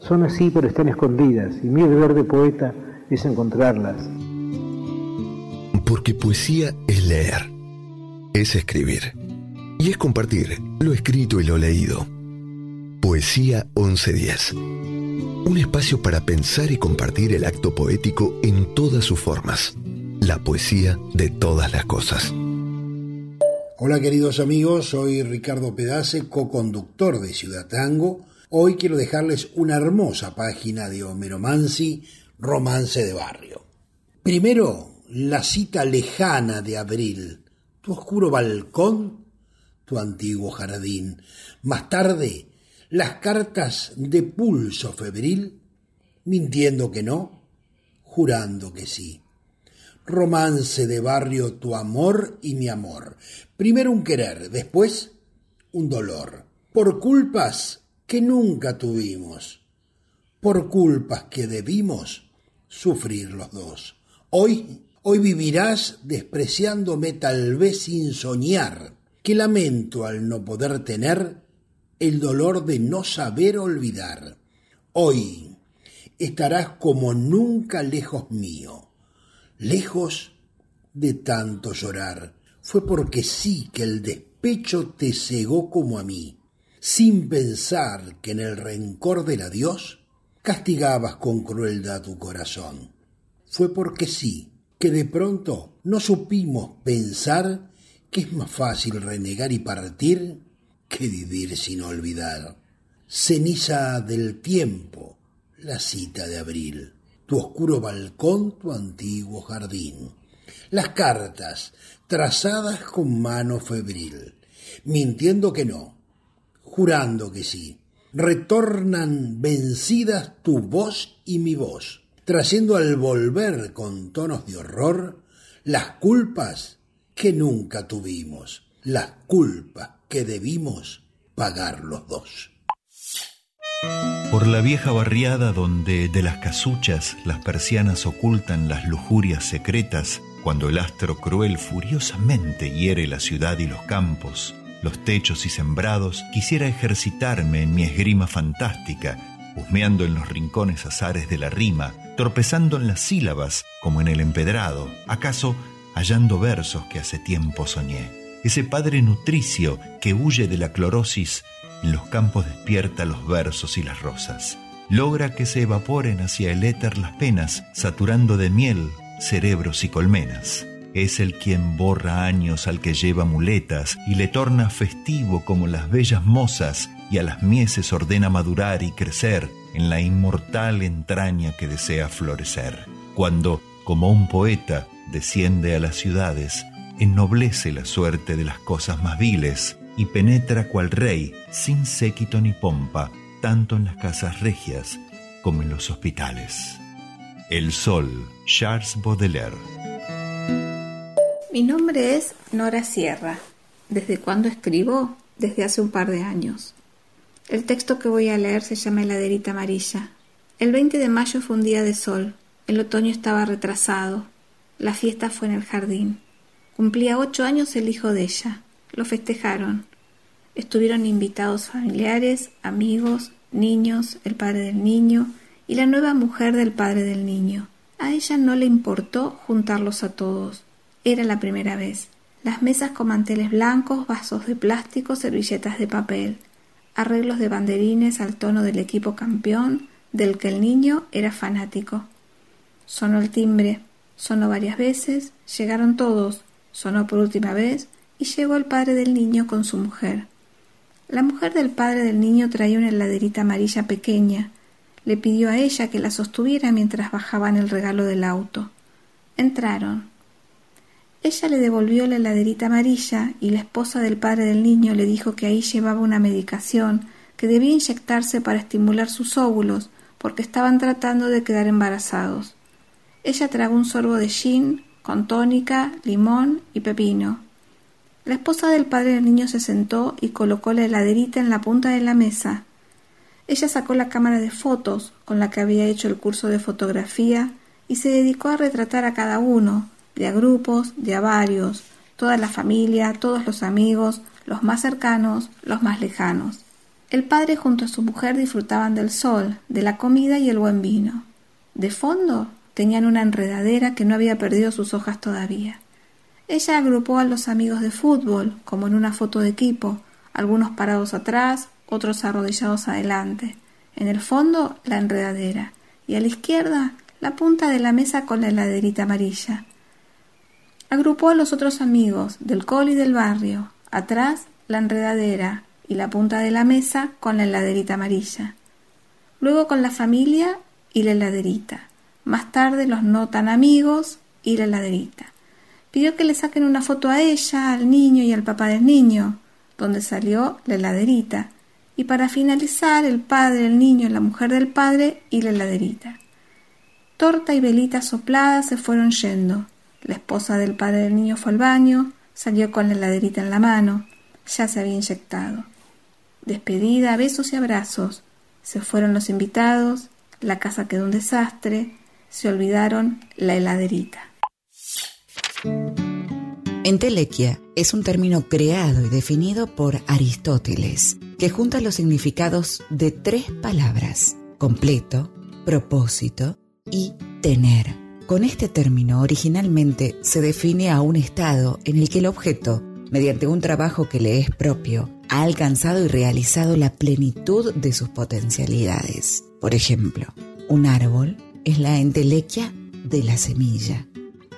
son así pero están escondidas y mi deber de poeta es encontrarlas. Porque poesía es leer, es escribir y es compartir lo escrito y lo leído. Poesía 1110. Un espacio para pensar y compartir el acto poético en todas sus formas. La poesía de todas las cosas. Hola queridos amigos, soy Ricardo Pedace, co-conductor de Ciudad Tango Hoy quiero dejarles una hermosa página de Homero Mansi, Romance de Barrio. Primero, la cita lejana de abril, tu oscuro balcón, tu antiguo jardín. Más tarde, las cartas de pulso febril, mintiendo que no, jurando que sí. Romance de barrio, tu amor y mi amor. Primero un querer, después un dolor. Por culpas que nunca tuvimos, por culpas que debimos sufrir los dos. Hoy, hoy vivirás despreciándome tal vez sin soñar, que lamento al no poder tener el dolor de no saber olvidar. Hoy estarás como nunca lejos mío, lejos de tanto llorar. Fue porque sí que el despecho te cegó como a mí sin pensar que en el rencor del adiós castigabas con crueldad tu corazón. Fue porque sí, que de pronto no supimos pensar que es más fácil renegar y partir que vivir sin olvidar. Ceniza del tiempo, la cita de abril, tu oscuro balcón, tu antiguo jardín, las cartas trazadas con mano febril, mintiendo que no, jurando que sí. Retornan vencidas tu voz y mi voz, trayendo al volver con tonos de horror las culpas que nunca tuvimos. las culpas que debimos pagar los dos. Por la vieja barriada donde de las casuchas las persianas ocultan las lujurias secretas, cuando el astro cruel furiosamente hiere la ciudad y los campos, los techos y sembrados, quisiera ejercitarme en mi esgrima fantástica, husmeando en los rincones azares de la rima, tropezando en las sílabas como en el empedrado, acaso hallando versos que hace tiempo soñé. Ese padre nutricio que huye de la clorosis en los campos despierta los versos y las rosas. Logra que se evaporen hacia el éter las penas, saturando de miel cerebros y colmenas. Es el quien borra años al que lleva muletas y le torna festivo como las bellas mozas y a las mieses ordena madurar y crecer en la inmortal entraña que desea florecer. Cuando, como un poeta, desciende a las ciudades, ennoblece la suerte de las cosas más viles y penetra cual rey, sin séquito ni pompa, tanto en las casas regias como en los hospitales. El Sol, Charles Baudelaire. Mi nombre es Nora Sierra. ¿Desde cuándo escribo? Desde hace un par de años. El texto que voy a leer se llama Heladerita Amarilla. El 20 de mayo fue un día de sol. El otoño estaba retrasado. La fiesta fue en el jardín. Cumplía ocho años el hijo de ella. Lo festejaron. Estuvieron invitados familiares, amigos, niños, el padre del niño y la nueva mujer del padre del niño. A ella no le importó juntarlos a todos. Era la primera vez. Las mesas con manteles blancos, vasos de plástico, servilletas de papel, arreglos de banderines al tono del equipo campeón del que el niño era fanático. Sonó el timbre, sonó varias veces, llegaron todos, sonó por última vez y llegó el padre del niño con su mujer. La mujer del padre del niño traía una heladerita amarilla pequeña, le pidió a ella que la sostuviera mientras bajaban el regalo del auto. Entraron. Ella le devolvió la heladerita amarilla y la esposa del padre del niño le dijo que ahí llevaba una medicación que debía inyectarse para estimular sus óvulos porque estaban tratando de quedar embarazados. Ella tragó un sorbo de gin con tónica, limón y pepino. La esposa del padre del niño se sentó y colocó la heladerita en la punta de la mesa. Ella sacó la cámara de fotos con la que había hecho el curso de fotografía y se dedicó a retratar a cada uno, de a grupos, de a varios, toda la familia, todos los amigos, los más cercanos, los más lejanos. El padre junto a su mujer disfrutaban del sol, de la comida y el buen vino. De fondo tenían una enredadera que no había perdido sus hojas todavía. Ella agrupó a los amigos de fútbol, como en una foto de equipo, algunos parados atrás, otros arrodillados adelante. En el fondo, la enredadera, y a la izquierda, la punta de la mesa con la heladerita amarilla. Agrupó a los otros amigos del col y del barrio, atrás, la enredadera y la punta de la mesa con la heladerita amarilla. Luego con la familia y la heladerita. Más tarde los no tan amigos y la heladerita. Pidió que le saquen una foto a ella, al niño y al papá del niño, donde salió la heladerita, y para finalizar el padre, el niño, la mujer del padre y la heladerita. Torta y velita soplada se fueron yendo. La esposa del padre del niño fue al baño, salió con la heladerita en la mano, ya se había inyectado. Despedida, besos y abrazos. Se fueron los invitados, la casa quedó un desastre, se olvidaron la heladerita. Entelequia es un término creado y definido por Aristóteles que junta los significados de tres palabras, completo, propósito y tener. Con este término originalmente se define a un estado en el que el objeto, mediante un trabajo que le es propio, ha alcanzado y realizado la plenitud de sus potencialidades. Por ejemplo, un árbol es la entelequia de la semilla.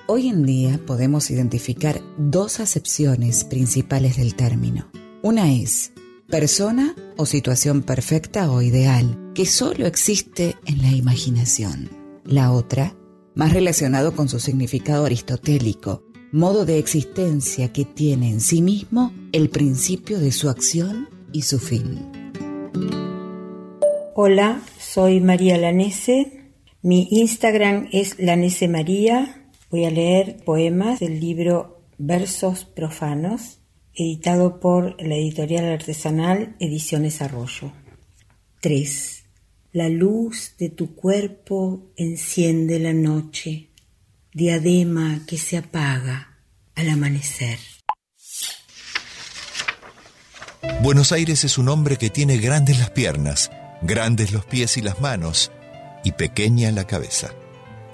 Hoy en día podemos identificar dos acepciones principales del término. Una es persona o situación perfecta o ideal, que solo existe en la imaginación. La otra, más relacionado con su significado aristotélico, modo de existencia que tiene en sí mismo el principio de su acción y su fin. Hola, soy María Lanese. Mi Instagram es Lanese María. Voy a leer poemas del libro Versos Profanos editado por la editorial artesanal Ediciones Arroyo. 3. La luz de tu cuerpo enciende la noche, diadema que se apaga al amanecer. Buenos Aires es un hombre que tiene grandes las piernas, grandes los pies y las manos, y pequeña la cabeza.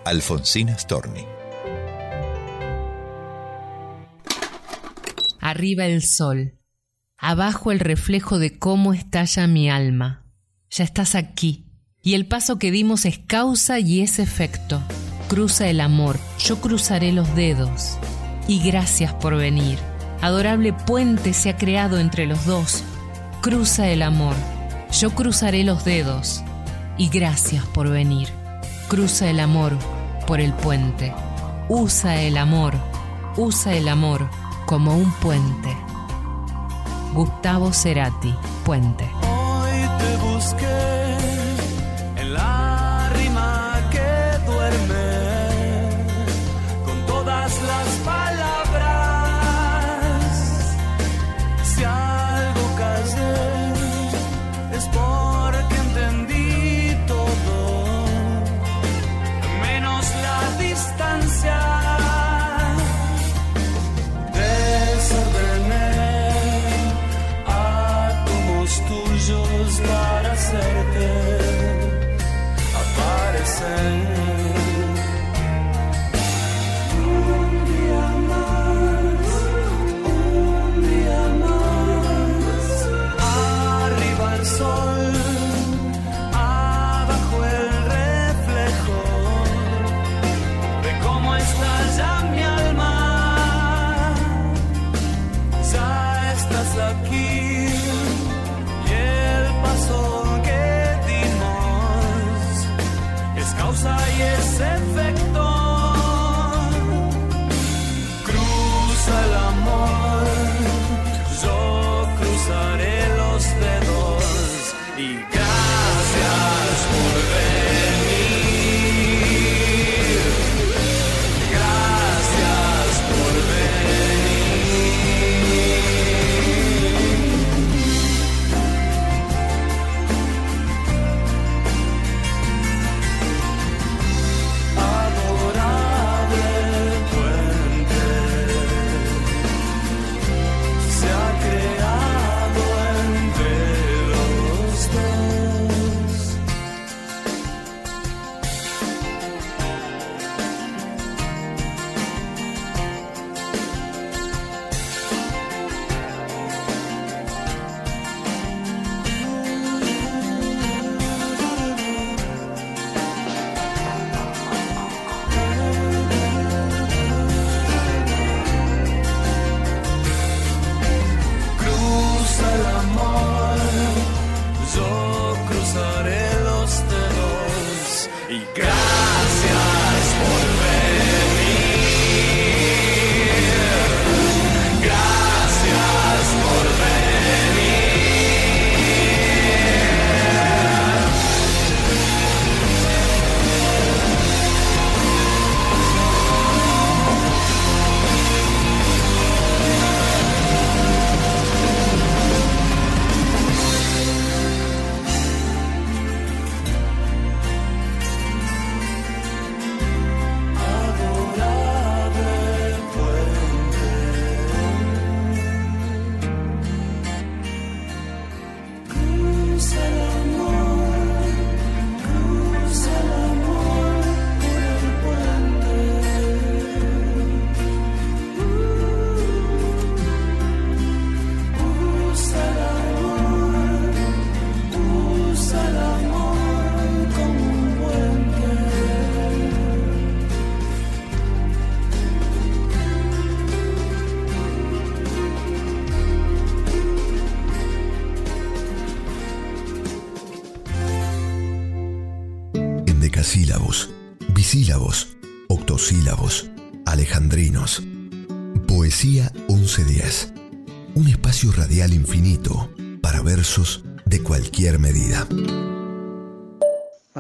Alfonsina Storni. Arriba el sol, abajo el reflejo de cómo estalla mi alma. Ya estás aquí, y el paso que dimos es causa y es efecto. Cruza el amor, yo cruzaré los dedos. Y gracias por venir. Adorable puente se ha creado entre los dos. Cruza el amor, yo cruzaré los dedos. Y gracias por venir. Cruza el amor por el puente. Usa el amor, usa el amor como un puente. Gustavo Cerati, Puente.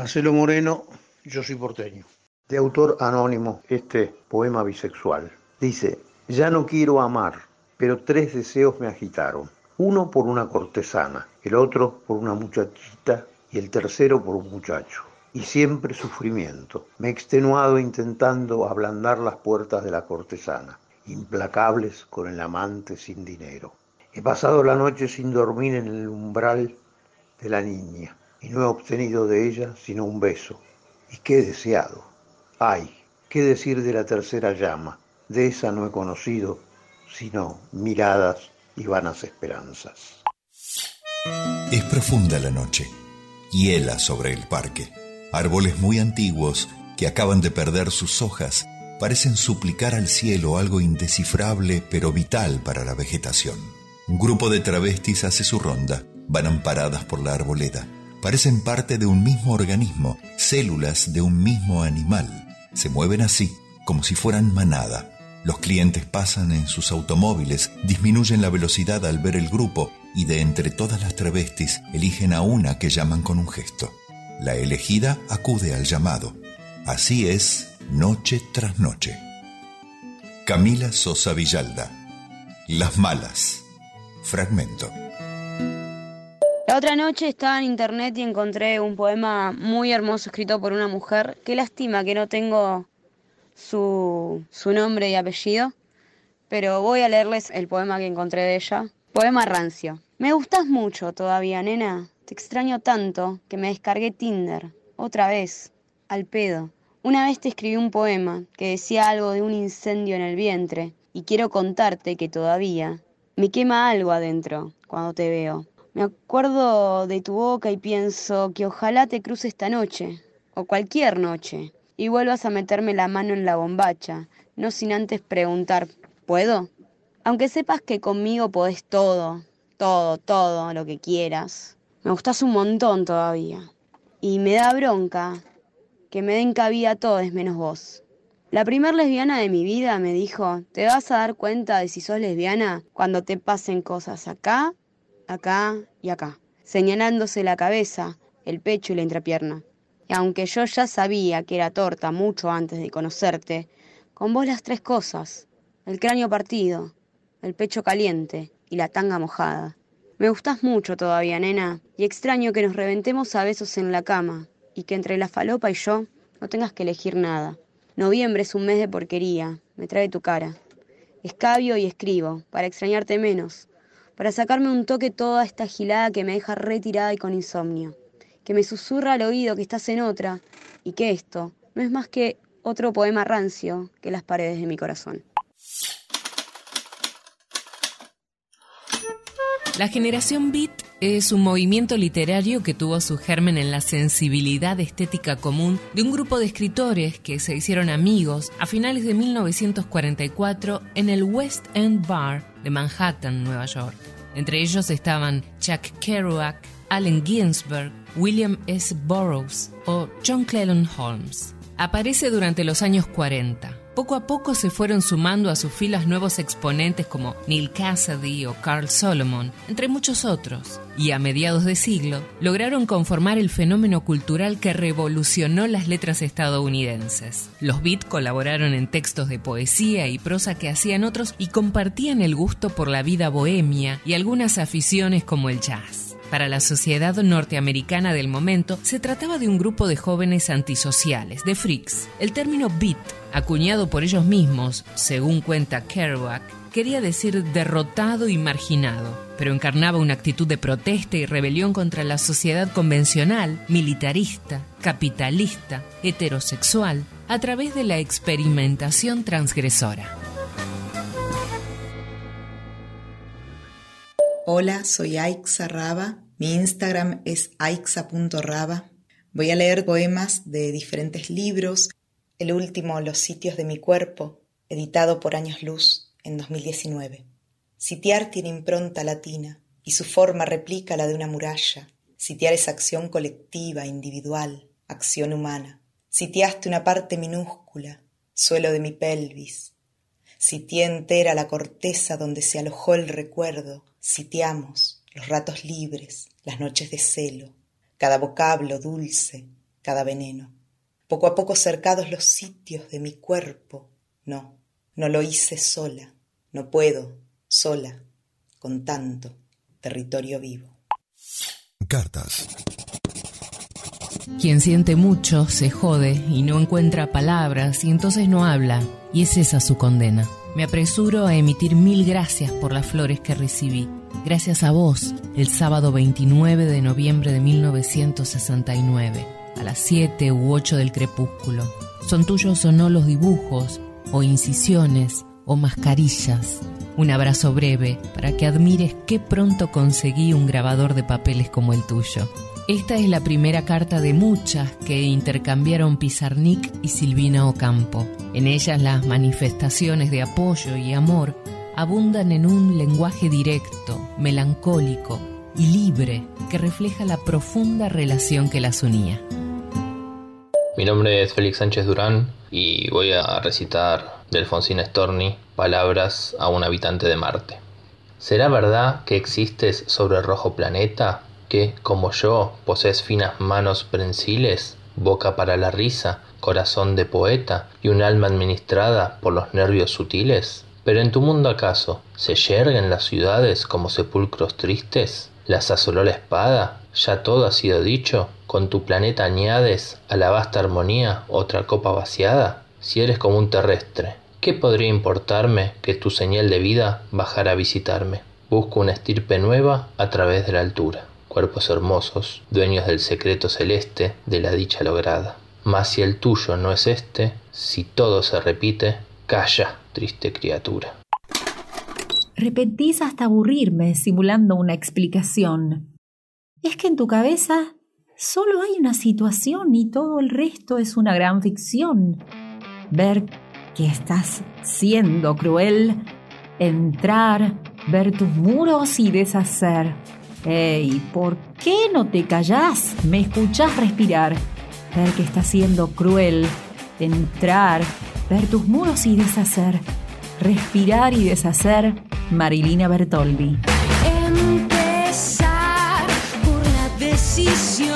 Marcelo Moreno, yo soy porteño. De autor anónimo, este poema bisexual. Dice, ya no quiero amar, pero tres deseos me agitaron. Uno por una cortesana, el otro por una muchachita y el tercero por un muchacho. Y siempre sufrimiento. Me he extenuado intentando ablandar las puertas de la cortesana, implacables con el amante sin dinero. He pasado la noche sin dormir en el umbral de la niña y no he obtenido de ella sino un beso. ¿Y qué he deseado? Ay, qué decir de la tercera llama. De esa no he conocido sino miradas y vanas esperanzas. Es profunda la noche, hiela sobre el parque. Árboles muy antiguos que acaban de perder sus hojas parecen suplicar al cielo algo indescifrable pero vital para la vegetación. Un grupo de travestis hace su ronda, van amparadas por la arboleda. Parecen parte de un mismo organismo, células de un mismo animal. Se mueven así, como si fueran manada. Los clientes pasan en sus automóviles, disminuyen la velocidad al ver el grupo y de entre todas las travestis eligen a una que llaman con un gesto. La elegida acude al llamado. Así es, noche tras noche. Camila Sosa Villalda. Las malas. Fragmento. Otra noche estaba en internet y encontré un poema muy hermoso escrito por una mujer. Qué lástima que no tengo su, su nombre y apellido, pero voy a leerles el poema que encontré de ella. Poema rancio. Me gustas mucho todavía, nena. Te extraño tanto que me descargué Tinder. Otra vez. Al pedo. Una vez te escribí un poema que decía algo de un incendio en el vientre y quiero contarte que todavía me quema algo adentro cuando te veo. Me acuerdo de tu boca y pienso que ojalá te cruce esta noche, o cualquier noche, y vuelvas a meterme la mano en la bombacha, no sin antes preguntar, ¿puedo? Aunque sepas que conmigo podés todo, todo, todo lo que quieras. Me gustas un montón todavía. Y me da bronca que me den cabida a todos menos vos. La primer lesbiana de mi vida me dijo, te vas a dar cuenta de si sos lesbiana cuando te pasen cosas acá acá y acá, señalándose la cabeza, el pecho y la entrepierna. Y aunque yo ya sabía que era torta mucho antes de conocerte, con vos las tres cosas, el cráneo partido, el pecho caliente y la tanga mojada. Me gustás mucho todavía, nena, y extraño que nos reventemos a besos en la cama, y que entre la falopa y yo no tengas que elegir nada. Noviembre es un mes de porquería, me trae tu cara. Escabio y escribo, para extrañarte menos, para sacarme un toque toda esta gilada que me deja retirada y con insomnio, que me susurra al oído que estás en otra y que esto no es más que otro poema rancio que las paredes de mi corazón. La generación Beat es un movimiento literario que tuvo su germen en la sensibilidad estética común de un grupo de escritores que se hicieron amigos a finales de 1944 en el West End Bar de Manhattan, Nueva York. Entre ellos estaban Chuck Kerouac, Allen Ginsberg, William S. Burroughs o John Cleland Holmes. Aparece durante los años 40. Poco a poco se fueron sumando a sus filas nuevos exponentes como Neil Cassidy o Carl Solomon, entre muchos otros, y a mediados de siglo lograron conformar el fenómeno cultural que revolucionó las letras estadounidenses. Los Beat colaboraron en textos de poesía y prosa que hacían otros y compartían el gusto por la vida bohemia y algunas aficiones como el jazz. Para la sociedad norteamericana del momento, se trataba de un grupo de jóvenes antisociales, de freaks. El término beat, acuñado por ellos mismos, según cuenta Kerouac, quería decir derrotado y marginado, pero encarnaba una actitud de protesta y rebelión contra la sociedad convencional, militarista, capitalista, heterosexual, a través de la experimentación transgresora. Hola, soy Aixa Raba. Mi Instagram es aixa.raba. Voy a leer poemas de diferentes libros. El último, Los sitios de mi cuerpo, editado por Años Luz en 2019. Sitiar tiene impronta latina y su forma replica la de una muralla. Sitiar es acción colectiva, individual, acción humana. Sitiaste una parte minúscula, suelo de mi pelvis. Sitié entera la corteza donde se alojó el recuerdo, sitiamos los ratos libres, las noches de celo, cada vocablo dulce, cada veneno. Poco a poco cercados los sitios de mi cuerpo, no, no lo hice sola, no puedo, sola, con tanto territorio vivo. Cartas. Quien siente mucho se jode y no encuentra palabras y entonces no habla, y es esa su condena. Me apresuro a emitir mil gracias por las flores que recibí. Gracias a vos, el sábado 29 de noviembre de 1969, a las 7 u 8 del crepúsculo. Son tuyos o no los dibujos, o incisiones, o mascarillas. Un abrazo breve para que admires qué pronto conseguí un grabador de papeles como el tuyo. Esta es la primera carta de muchas que intercambiaron Pizarnik y Silvina Ocampo. En ellas las manifestaciones de apoyo y amor abundan en un lenguaje directo, melancólico y libre que refleja la profunda relación que las unía. Mi nombre es Félix Sánchez Durán y voy a recitar de Alfonsín Storni palabras a un habitante de Marte. ¿Será verdad que existes sobre el rojo planeta? Que, como yo, posees finas manos prensiles, boca para la risa, corazón de poeta y un alma administrada por los nervios sutiles? Pero en tu mundo acaso, ¿se yerguen las ciudades como sepulcros tristes? ¿Las asoló la espada? ¿Ya todo ha sido dicho? ¿Con tu planeta añades a la vasta armonía otra copa vaciada? Si eres como un terrestre, ¿qué podría importarme que tu señal de vida bajara a visitarme? Busco una estirpe nueva a través de la altura cuerpos hermosos, dueños del secreto celeste de la dicha lograda. Mas si el tuyo no es este, si todo se repite, calla, triste criatura. Repetís hasta aburrirme simulando una explicación. Es que en tu cabeza solo hay una situación y todo el resto es una gran ficción. Ver que estás siendo cruel, entrar, ver tus muros y deshacer Ey, ¿por qué no te callás? ¿Me escuchás respirar? Ver que está siendo cruel. Entrar, ver tus muros y deshacer. Respirar y deshacer. Marilina Bertoldi. Empezar por la decisión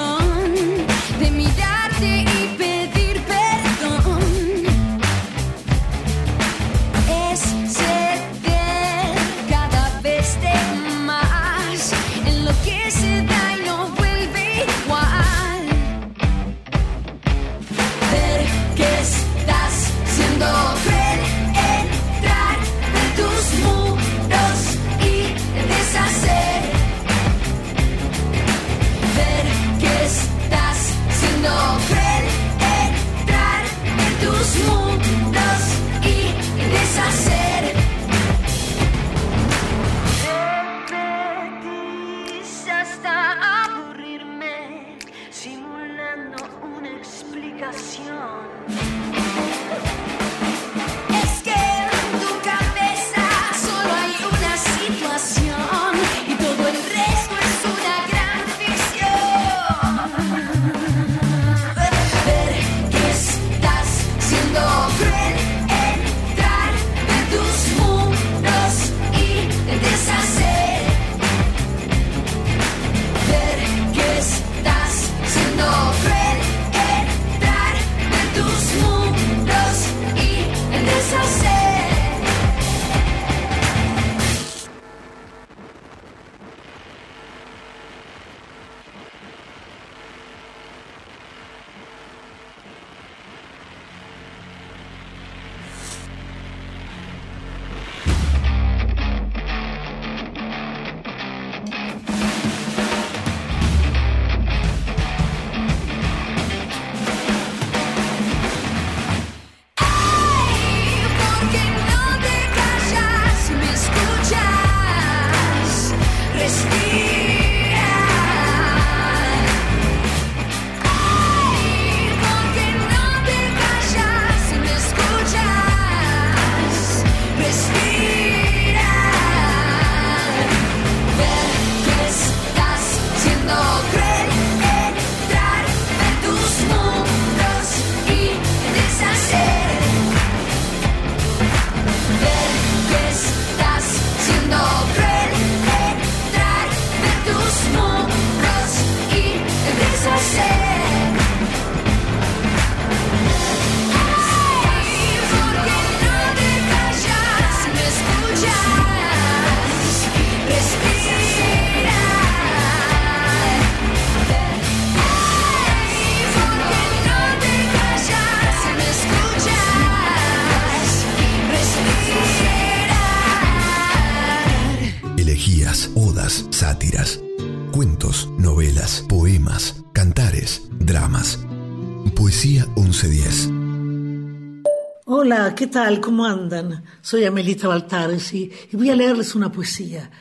Hola, ¿qué tal? ¿Cómo andan? Soy Amelita Baltares y, voy a leerles una poesía.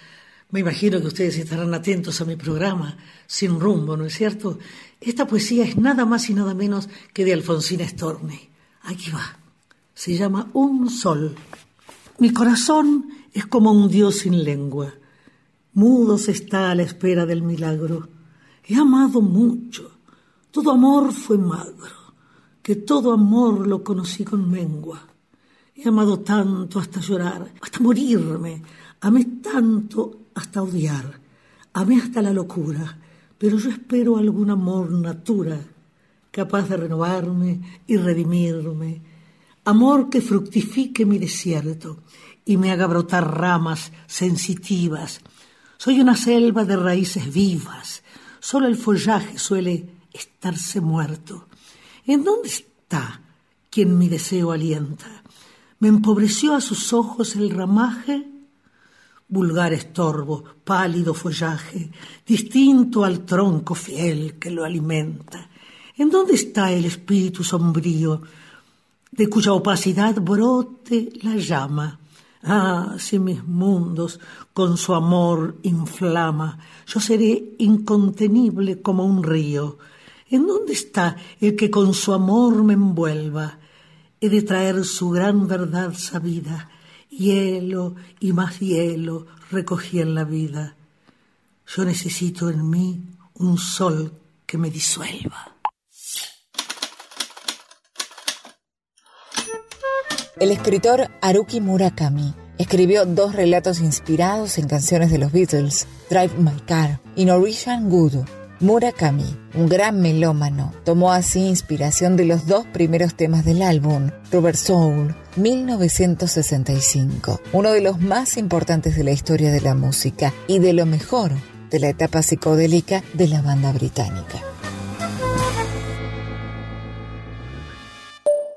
Me imagino que ustedes estarán atentos a mi programa, Sin Rumbo, ¿no es cierto? Esta poesía es nada más y nada menos que de Alfonsina Storni. Aquí va. Se llama Un Sol. Mi corazón es como un dios sin lengua. Mudo se está a la espera del milagro. He amado mucho. Todo amor fue magro. Que todo amor lo conocí con mengua. He amado tanto hasta llorar, hasta morirme. Amé tanto hasta odiar. Amé hasta la locura. Pero yo espero algún amor natura, capaz de renovarme y redimirme. Amor que fructifique mi desierto y me haga brotar ramas sensitivas. Soy una selva de raíces vivas. Solo el follaje suele estarse muerto. ¿En dónde está quien mi deseo alienta? Me empobreció a sus ojos el ramaje, vulgar estorbo, pálido follaje, distinto al tronco fiel que lo alimenta. ¿En dónde está el espíritu sombrío, de cuya opacidad brote la llama? Ah, si mis mundos con su amor inflama, yo seré incontenible como un río. ¿En dónde está el que con su amor me envuelva? He de traer su gran verdad sabida. Hielo y más hielo recogí en la vida. Yo necesito en mí un sol que me disuelva. El escritor Haruki Murakami escribió dos relatos inspirados en canciones de los Beatles, Drive My Car y Norwegian Wood. Murakami, un gran melómano, tomó así inspiración de los dos primeros temas del álbum, Rubber Soul, 1965, uno de los más importantes de la historia de la música y de lo mejor de la etapa psicodélica de la banda británica.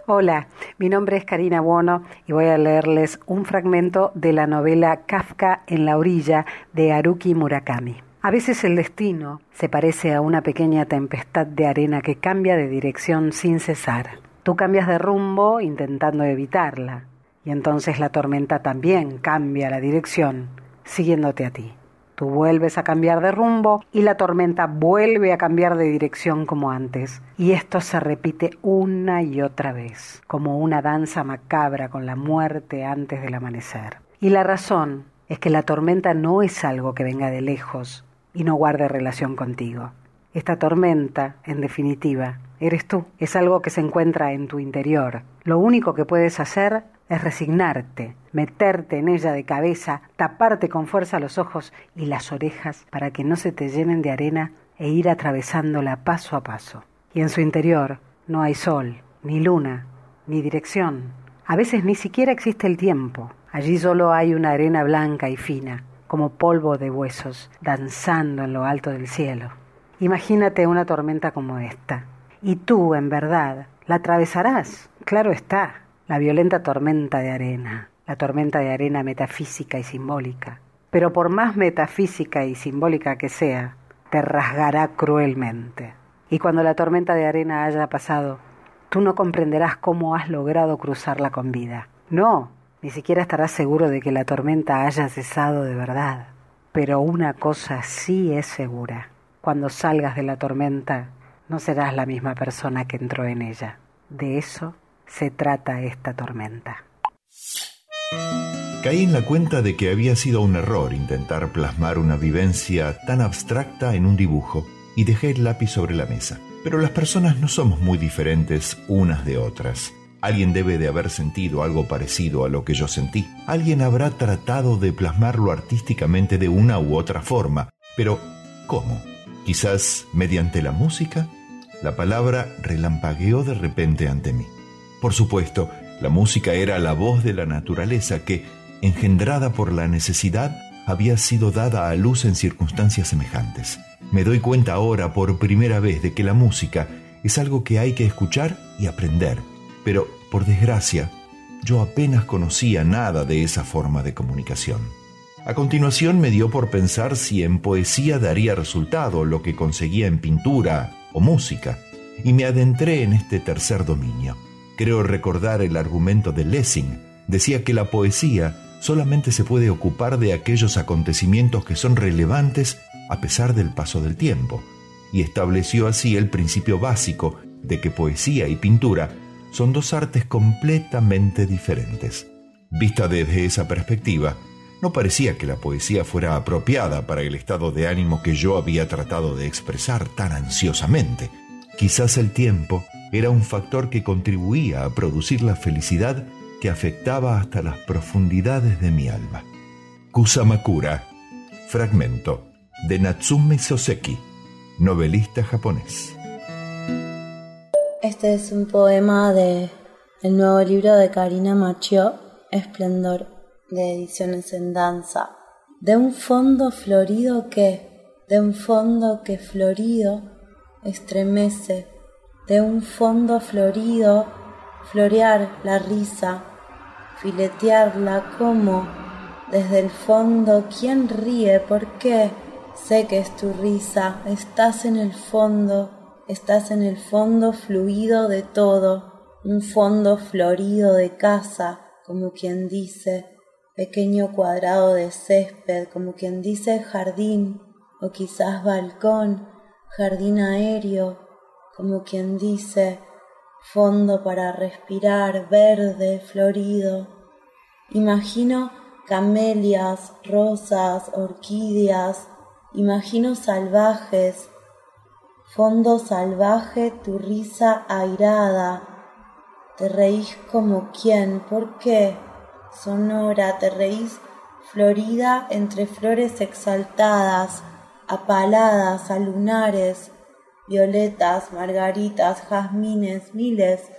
Hola, mi nombre es Karina Buono y voy a leerles un fragmento de la novela Kafka en la orilla de Haruki Murakami. A veces el destino se parece a una pequeña tempestad de arena que cambia de dirección sin cesar. Tú cambias de rumbo intentando evitarla y entonces la tormenta también cambia la dirección siguiéndote a ti. Tú vuelves a cambiar de rumbo y la tormenta vuelve a cambiar de dirección como antes. Y esto se repite una y otra vez, como una danza macabra con la muerte antes del amanecer. Y la razón es que la tormenta no es algo que venga de lejos y no guarde relación contigo. Esta tormenta, en definitiva, eres tú. Es algo que se encuentra en tu interior. Lo único que puedes hacer es resignarte, meterte en ella de cabeza, taparte con fuerza los ojos y las orejas para que no se te llenen de arena e ir atravesándola paso a paso. Y en su interior no hay sol, ni luna, ni dirección. A veces ni siquiera existe el tiempo. Allí solo hay una arena blanca y fina, como polvo de huesos, danzando en lo alto del cielo. Imagínate una tormenta como esta. Y tú, en verdad, la atravesarás. Claro está, la violenta tormenta de arena, la tormenta de arena metafísica y simbólica. Pero por más metafísica y simbólica que sea, te rasgará cruelmente. Y cuando la tormenta de arena haya pasado, tú no comprenderás cómo has logrado cruzarla con vida. No, ni siquiera estarás seguro de que la tormenta haya cesado de verdad. Pero una cosa sí es segura. Cuando salgas de la tormenta, no serás la misma persona que entró en ella. De eso se trata esta tormenta. Caí en la cuenta de que había sido un error intentar plasmar una vivencia tan abstracta en un dibujo y dejé el lápiz sobre la mesa. Pero las personas no somos muy diferentes unas de otras. Alguien debe de haber sentido algo parecido a lo que yo sentí. Alguien habrá tratado de plasmarlo artísticamente de una u otra forma. Pero, ¿cómo? Quizás mediante la música. La palabra relampagueó de repente ante mí. Por supuesto, la música era la voz de la naturaleza que, engendrada por la necesidad, había sido dada a luz en circunstancias semejantes. Me doy cuenta ahora por primera vez de que la música es algo que hay que escuchar y aprender, pero, por desgracia, yo apenas conocía nada de esa forma de comunicación. A continuación me dio por pensar si en poesía daría resultado lo que conseguía en pintura o música, y me adentré en este tercer dominio. Creo recordar el argumento de Lessing. Decía que la poesía solamente se puede ocupar de aquellos acontecimientos que son relevantes a pesar del paso del tiempo, y estableció así el principio básico de que poesía y pintura son dos artes completamente diferentes. Vista desde esa perspectiva, no parecía que la poesía fuera apropiada para el estado de ánimo que yo había tratado de expresar tan ansiosamente. Quizás el tiempo era un factor que contribuía a producir la felicidad que afectaba hasta las profundidades de mi alma. Kusamakura, fragmento de Natsume Soseki, novelista japonés. Este es un poema de el nuevo libro de Karina Machio, Esplendor, de Ediciones en Danza. De un fondo florido que, de un fondo que florido estremece, de un fondo florido florear la risa, filetearla como desde el fondo, ¿quién ríe? ¿Por qué? Sé que es tu risa, estás en el fondo, estás en el fondo fluido de todo, un fondo florido de casa, como quien dice, pequeño cuadrado de césped, como quien dice jardín, o quizás balcón, jardín aéreo, como quien dice fondo para respirar, verde, florido. Imagino camelias, rosas, orquídeas, imagino salvajes, fondo salvaje, tu risa airada. Te reís como quién, ¿por qué? Sonora, te reís florida entre flores exaltadas, apaladas a lunares, violetas, margaritas, jazmines, miles,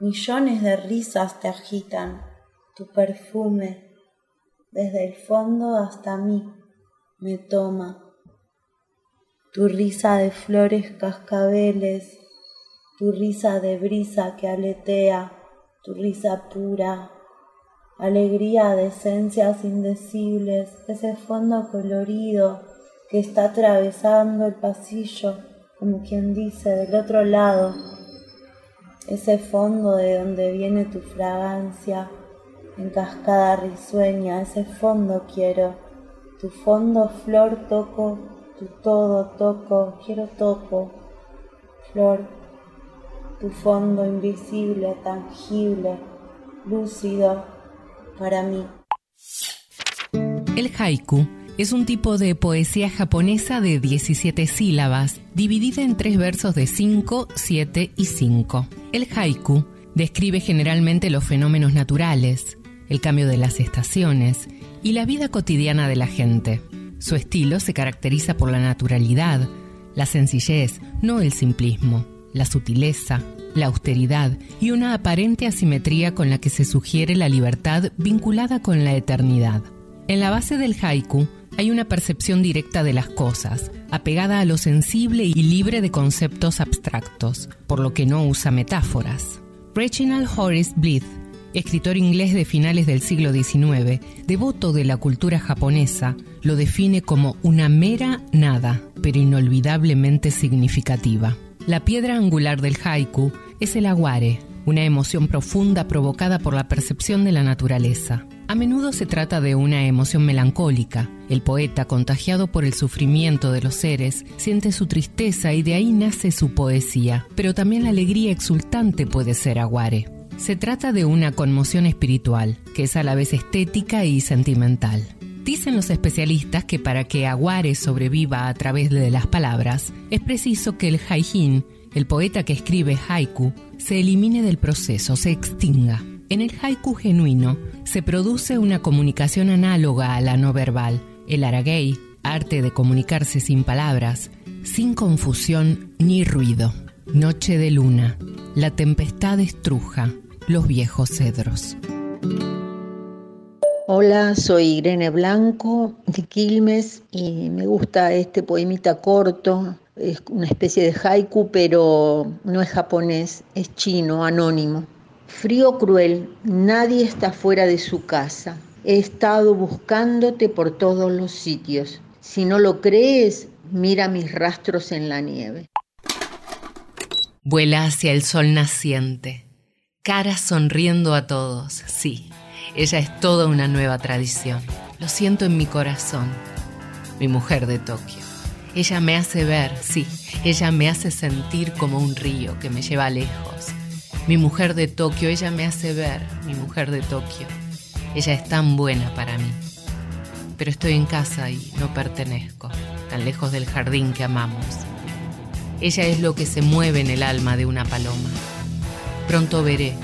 millones de risas te agitan, tu perfume, desde el fondo hasta mí, me toma. Tu risa de flores cascabeles, tu risa de brisa que aletea, tu risa pura, alegría de esencias indecibles, ese fondo colorido que está atravesando el pasillo, como quien dice, del otro lado, ese fondo de donde viene tu fragancia en cascada risueña, ese fondo quiero, tu fondo flor toco, tu todo toco, quiero toco, flor, tu fondo invisible, tangible, lúcido para mí. El haiku es un tipo de poesía japonesa de 17 sílabas, dividida en tres versos de 5, 7 y 5. El haiku describe generalmente los fenómenos naturales, el cambio de las estaciones y la vida cotidiana de la gente. Su estilo se caracteriza por la naturalidad, la sencillez, no el simplismo, la sutileza, la austeridad y una aparente asimetría con la que se sugiere la libertad vinculada con la eternidad. En la base del haiku hay una percepción directa de las cosas, apegada a lo sensible y libre de conceptos abstractos, por lo que no usa metáforas. Reginald Horace Blythe, escritor inglés de finales del siglo XIX, devoto de la cultura japonesa, lo define como una mera nada, pero inolvidablemente significativa. La piedra angular del haiku es el aguare, una emoción profunda provocada por la percepción de la naturaleza. A menudo se trata de una emoción melancólica. El poeta, contagiado por el sufrimiento de los seres, siente su tristeza y de ahí nace su poesía. Pero también la alegría exultante puede ser aguare. Se trata de una conmoción espiritual, que es a la vez estética y sentimental. Dicen los especialistas que para que Aguare sobreviva a través de las palabras, es preciso que el haijin, el poeta que escribe haiku, se elimine del proceso, se extinga. En el haiku genuino se produce una comunicación análoga a la no verbal, el aragei, arte de comunicarse sin palabras, sin confusión ni ruido. Noche de luna, la tempestad estruja, los viejos cedros. Hola, soy Irene Blanco de Quilmes y me gusta este poemita corto. Es una especie de haiku, pero no es japonés, es chino, anónimo. Frío cruel, nadie está fuera de su casa. He estado buscándote por todos los sitios. Si no lo crees, mira mis rastros en la nieve. Vuela hacia el sol naciente, cara sonriendo a todos, sí. Ella es toda una nueva tradición. Lo siento en mi corazón. Mi mujer de Tokio. Ella me hace ver, sí, ella me hace sentir como un río que me lleva lejos. Mi mujer de Tokio, ella me hace ver, mi mujer de Tokio. Ella es tan buena para mí. Pero estoy en casa y no pertenezco, tan lejos del jardín que amamos. Ella es lo que se mueve en el alma de una paloma. Pronto veré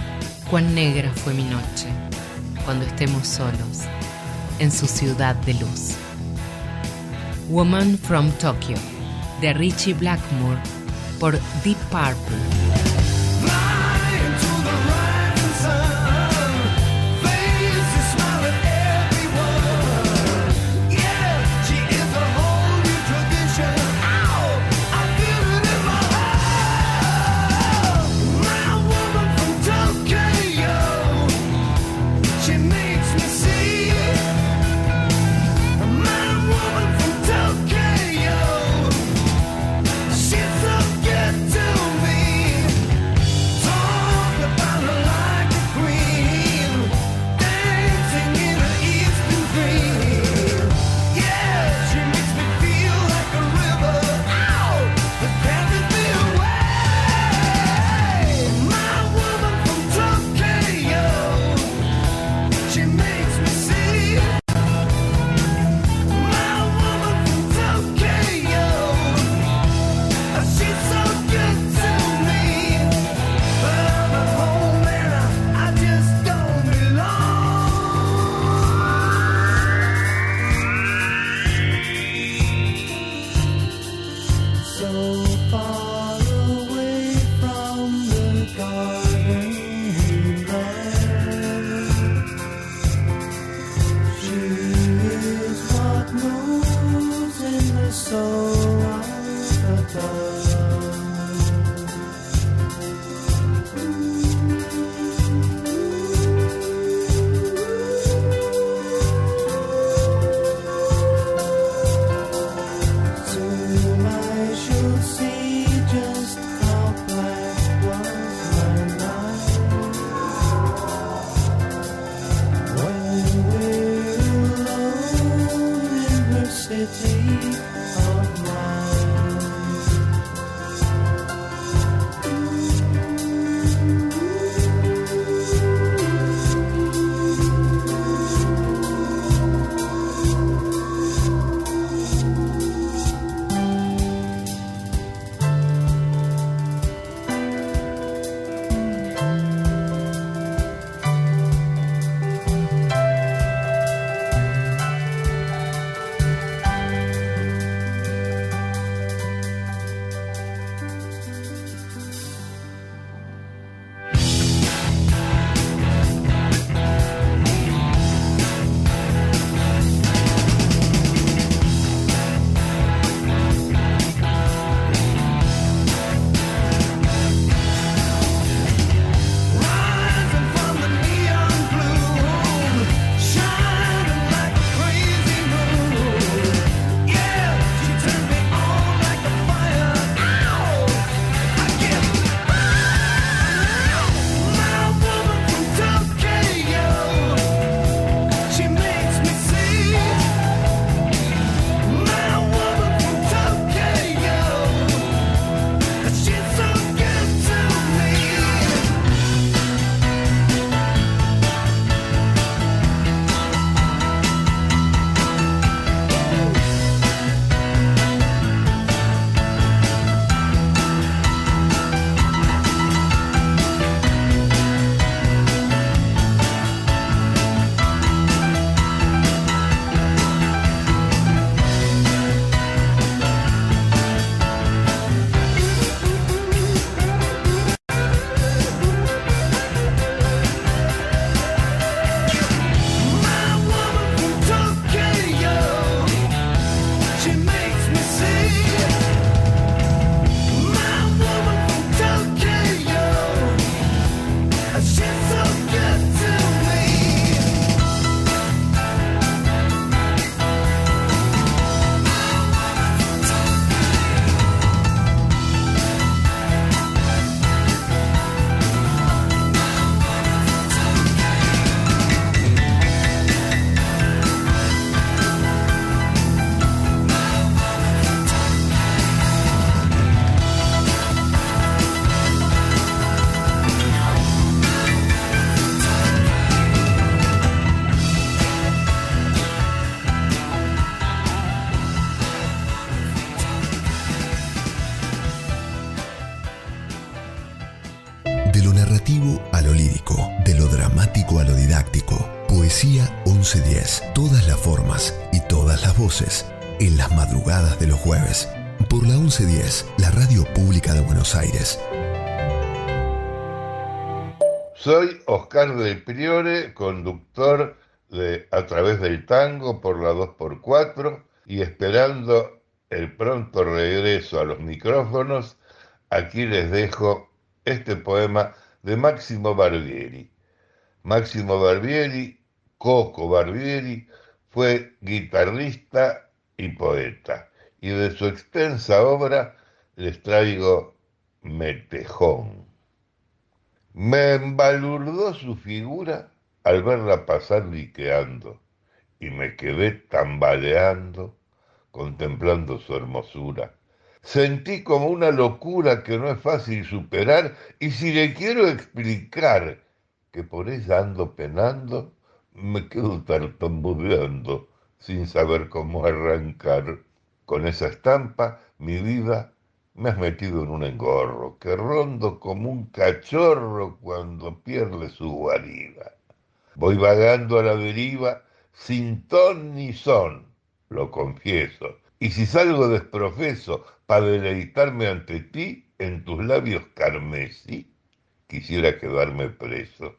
cuán negra fue mi noche cuando estemos solos en su ciudad de luz. Woman from Tokyo, de Richie Blackmore, por Deep Purple. 1110, la radio pública de Buenos Aires. Soy Oscar del Priore, conductor de A través del tango por la 2x4 y esperando el pronto regreso a los micrófonos, aquí les dejo este poema de Máximo Barbieri. Máximo Barbieri, Coco Barbieri, fue guitarrista y poeta, y de su extensa obra les traigo Metejón. Me embalurdó su figura al verla pasar liqueando, y me quedé tambaleando, contemplando su hermosura. Sentí como una locura que no es fácil superar, y si le quiero explicar que por ella ando penando, me quedo tartamudeando, sin saber cómo arrancar. Con esa estampa, mi vida me has metido en un engorro, que rondo como un cachorro cuando pierde su guarida. Voy vagando a la deriva sin ton ni son, lo confieso. Y si salgo desprofeso para deleitarme ante ti en tus labios carmesí, quisiera quedarme preso.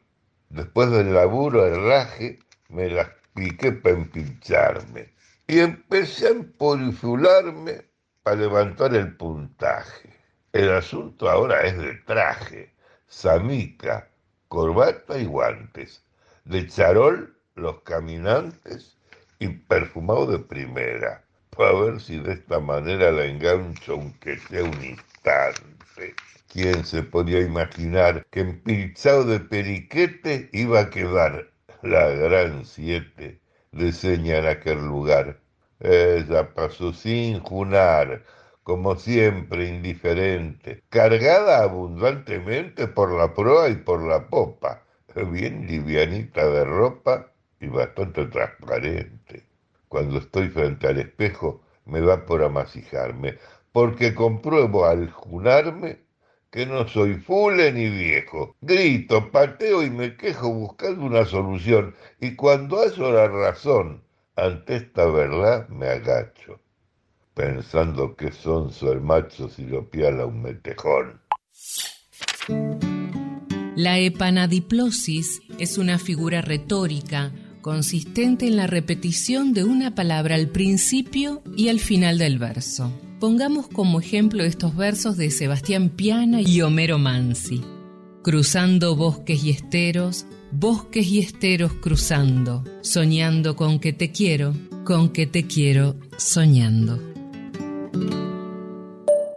Después del laburo herraje, me las piqué para empincharme y empecé a emporifularme para levantar el puntaje. El asunto ahora es de traje, samica, corbata y guantes, de charol los caminantes y perfumado de primera, para ver si de esta manera la engancho aunque sea un instante. ¿Quién se podía imaginar que empilchado de periquete iba a quedar la gran siete de seña en aquel lugar? Ella pasó sin junar, como siempre indiferente, cargada abundantemente por la proa y por la popa, bien livianita de ropa y bastante transparente. Cuando estoy frente al espejo me da por amasijarme, porque compruebo al junarme que no soy fule ni viejo. Grito, pateo y me quejo buscando una solución, y cuando hallo la razón ante esta verdad me agacho, pensando que sonso el macho si lo piala un metejón. La epanadiplosis es una figura retórica consistente en la repetición de una palabra al principio y al final del verso. Pongamos como ejemplo estos versos de Sebastián Piana y Homero Mansi. Cruzando bosques y esteros, bosques y esteros cruzando, soñando con que te quiero, con que te quiero, soñando.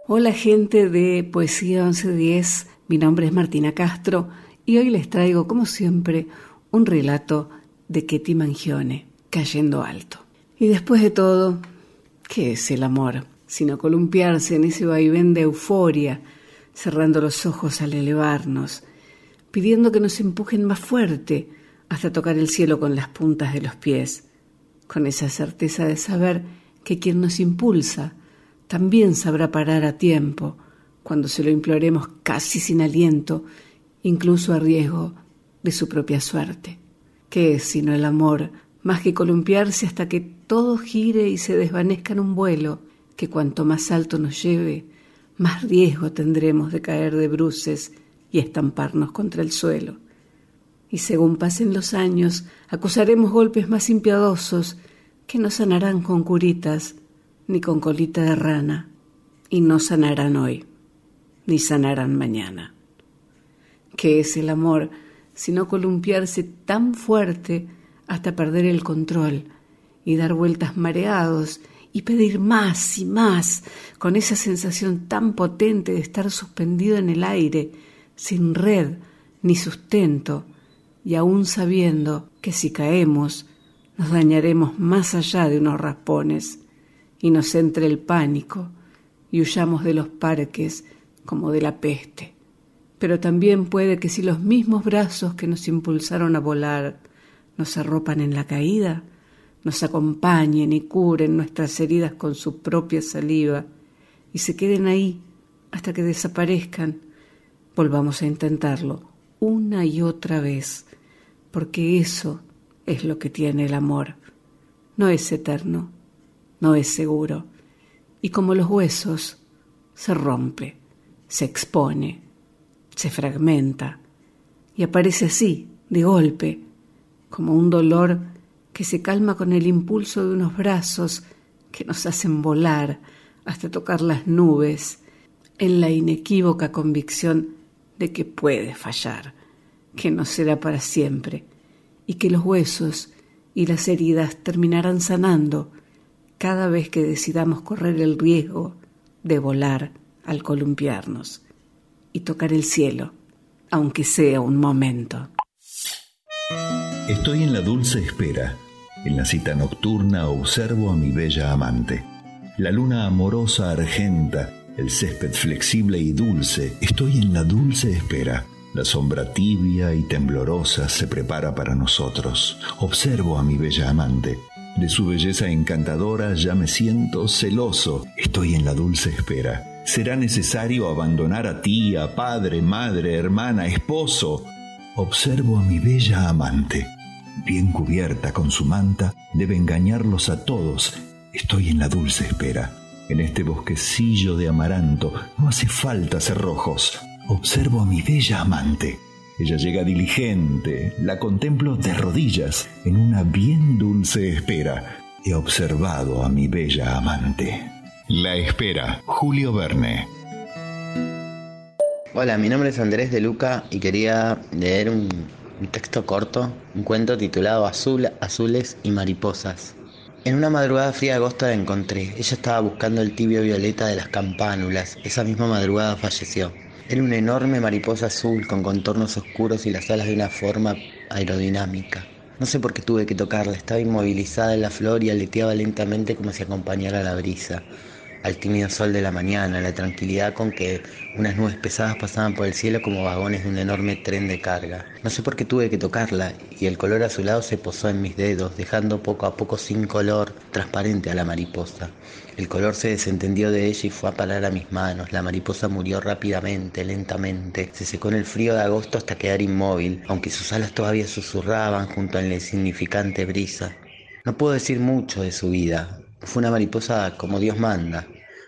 Hola gente de Poesía 1110, mi nombre es Martina Castro y hoy les traigo, como siempre, un relato de Ketty Mangione, Cayendo Alto. Y después de todo, ¿qué es el amor? Sino columpiarse en ese vaivén de euforia, cerrando los ojos al elevarnos, pidiendo que nos empujen más fuerte hasta tocar el cielo con las puntas de los pies, con esa certeza de saber que quien nos impulsa también sabrá parar a tiempo cuando se lo imploremos casi sin aliento, incluso a riesgo de su propia suerte. ¿Qué es sino el amor, más que columpiarse hasta que todo gire y se desvanezca en un vuelo, que cuanto más alto nos lleve, más riesgo tendremos de caer de bruces y estamparnos contra el suelo. Y según pasen los años, acusaremos golpes más impiadosos que no sanarán con curitas ni con colita de rana, y no sanarán hoy, ni sanarán mañana. ¿Qué es el amor sino columpiarse tan fuerte hasta perder el control y dar vueltas mareados y pedir más y más con esa sensación tan potente de estar suspendido en el aire, sin red ni sustento, y aún sabiendo que si caemos nos dañaremos más allá de unos raspones, y nos entre el pánico y huyamos de los parques como de la peste. Pero también puede que si los mismos brazos que nos impulsaron a volar nos arropan en la caída, nos acompañen y curen nuestras heridas con su propia saliva y se queden ahí hasta que desaparezcan, volvamos a intentarlo una y otra vez, porque eso es lo que tiene el amor. No es eterno, no es seguro, y como los huesos, se rompe, se expone, se fragmenta, y aparece así, de golpe, como un dolor que se calma con el impulso de unos brazos que nos hacen volar hasta tocar las nubes, en la inequívoca convicción de que puede fallar, que no será para siempre, y que los huesos y las heridas terminarán sanando cada vez que decidamos correr el riesgo de volar al columpiarnos y tocar el cielo, aunque sea un momento. Estoy en la dulce espera. En la cita nocturna observo a mi bella amante. La luna amorosa argenta, el césped flexible y dulce. Estoy en la dulce espera. La sombra tibia y temblorosa se prepara para nosotros. Observo a mi bella amante. De su belleza encantadora ya me siento celoso. Estoy en la dulce espera. Será necesario abandonar a tía, padre, madre, hermana, esposo. Observo a mi bella amante. Bien cubierta con su manta, debe engañarlos a todos. Estoy en la dulce espera. En este bosquecillo de amaranto no hace falta cerrojos. Observo a mi bella amante. Ella llega diligente, la contemplo de rodillas en una bien dulce espera. He observado a mi bella amante. La espera, Julio Verne. Hola, mi nombre es Andrés de Luca y quería leer un, un texto corto, un cuento titulado Azul, Azules y Mariposas. En una madrugada fría de agosto la encontré. Ella estaba buscando el tibio violeta de las campánulas. Esa misma madrugada falleció. Era una enorme mariposa azul con contornos oscuros y las alas de una forma aerodinámica. No sé por qué tuve que tocarla. Estaba inmovilizada en la flor y aleteaba lentamente como si acompañara la brisa al tímido sol de la mañana, la tranquilidad con que unas nubes pesadas pasaban por el cielo como vagones de un enorme tren de carga. No sé por qué tuve que tocarla y el color azulado se posó en mis dedos, dejando poco a poco sin color transparente a la mariposa. El color se desentendió de ella y fue a parar a mis manos. La mariposa murió rápidamente, lentamente. Se secó en el frío de agosto hasta quedar inmóvil, aunque sus alas todavía susurraban junto a la insignificante brisa. No puedo decir mucho de su vida. Fue una mariposa como Dios manda.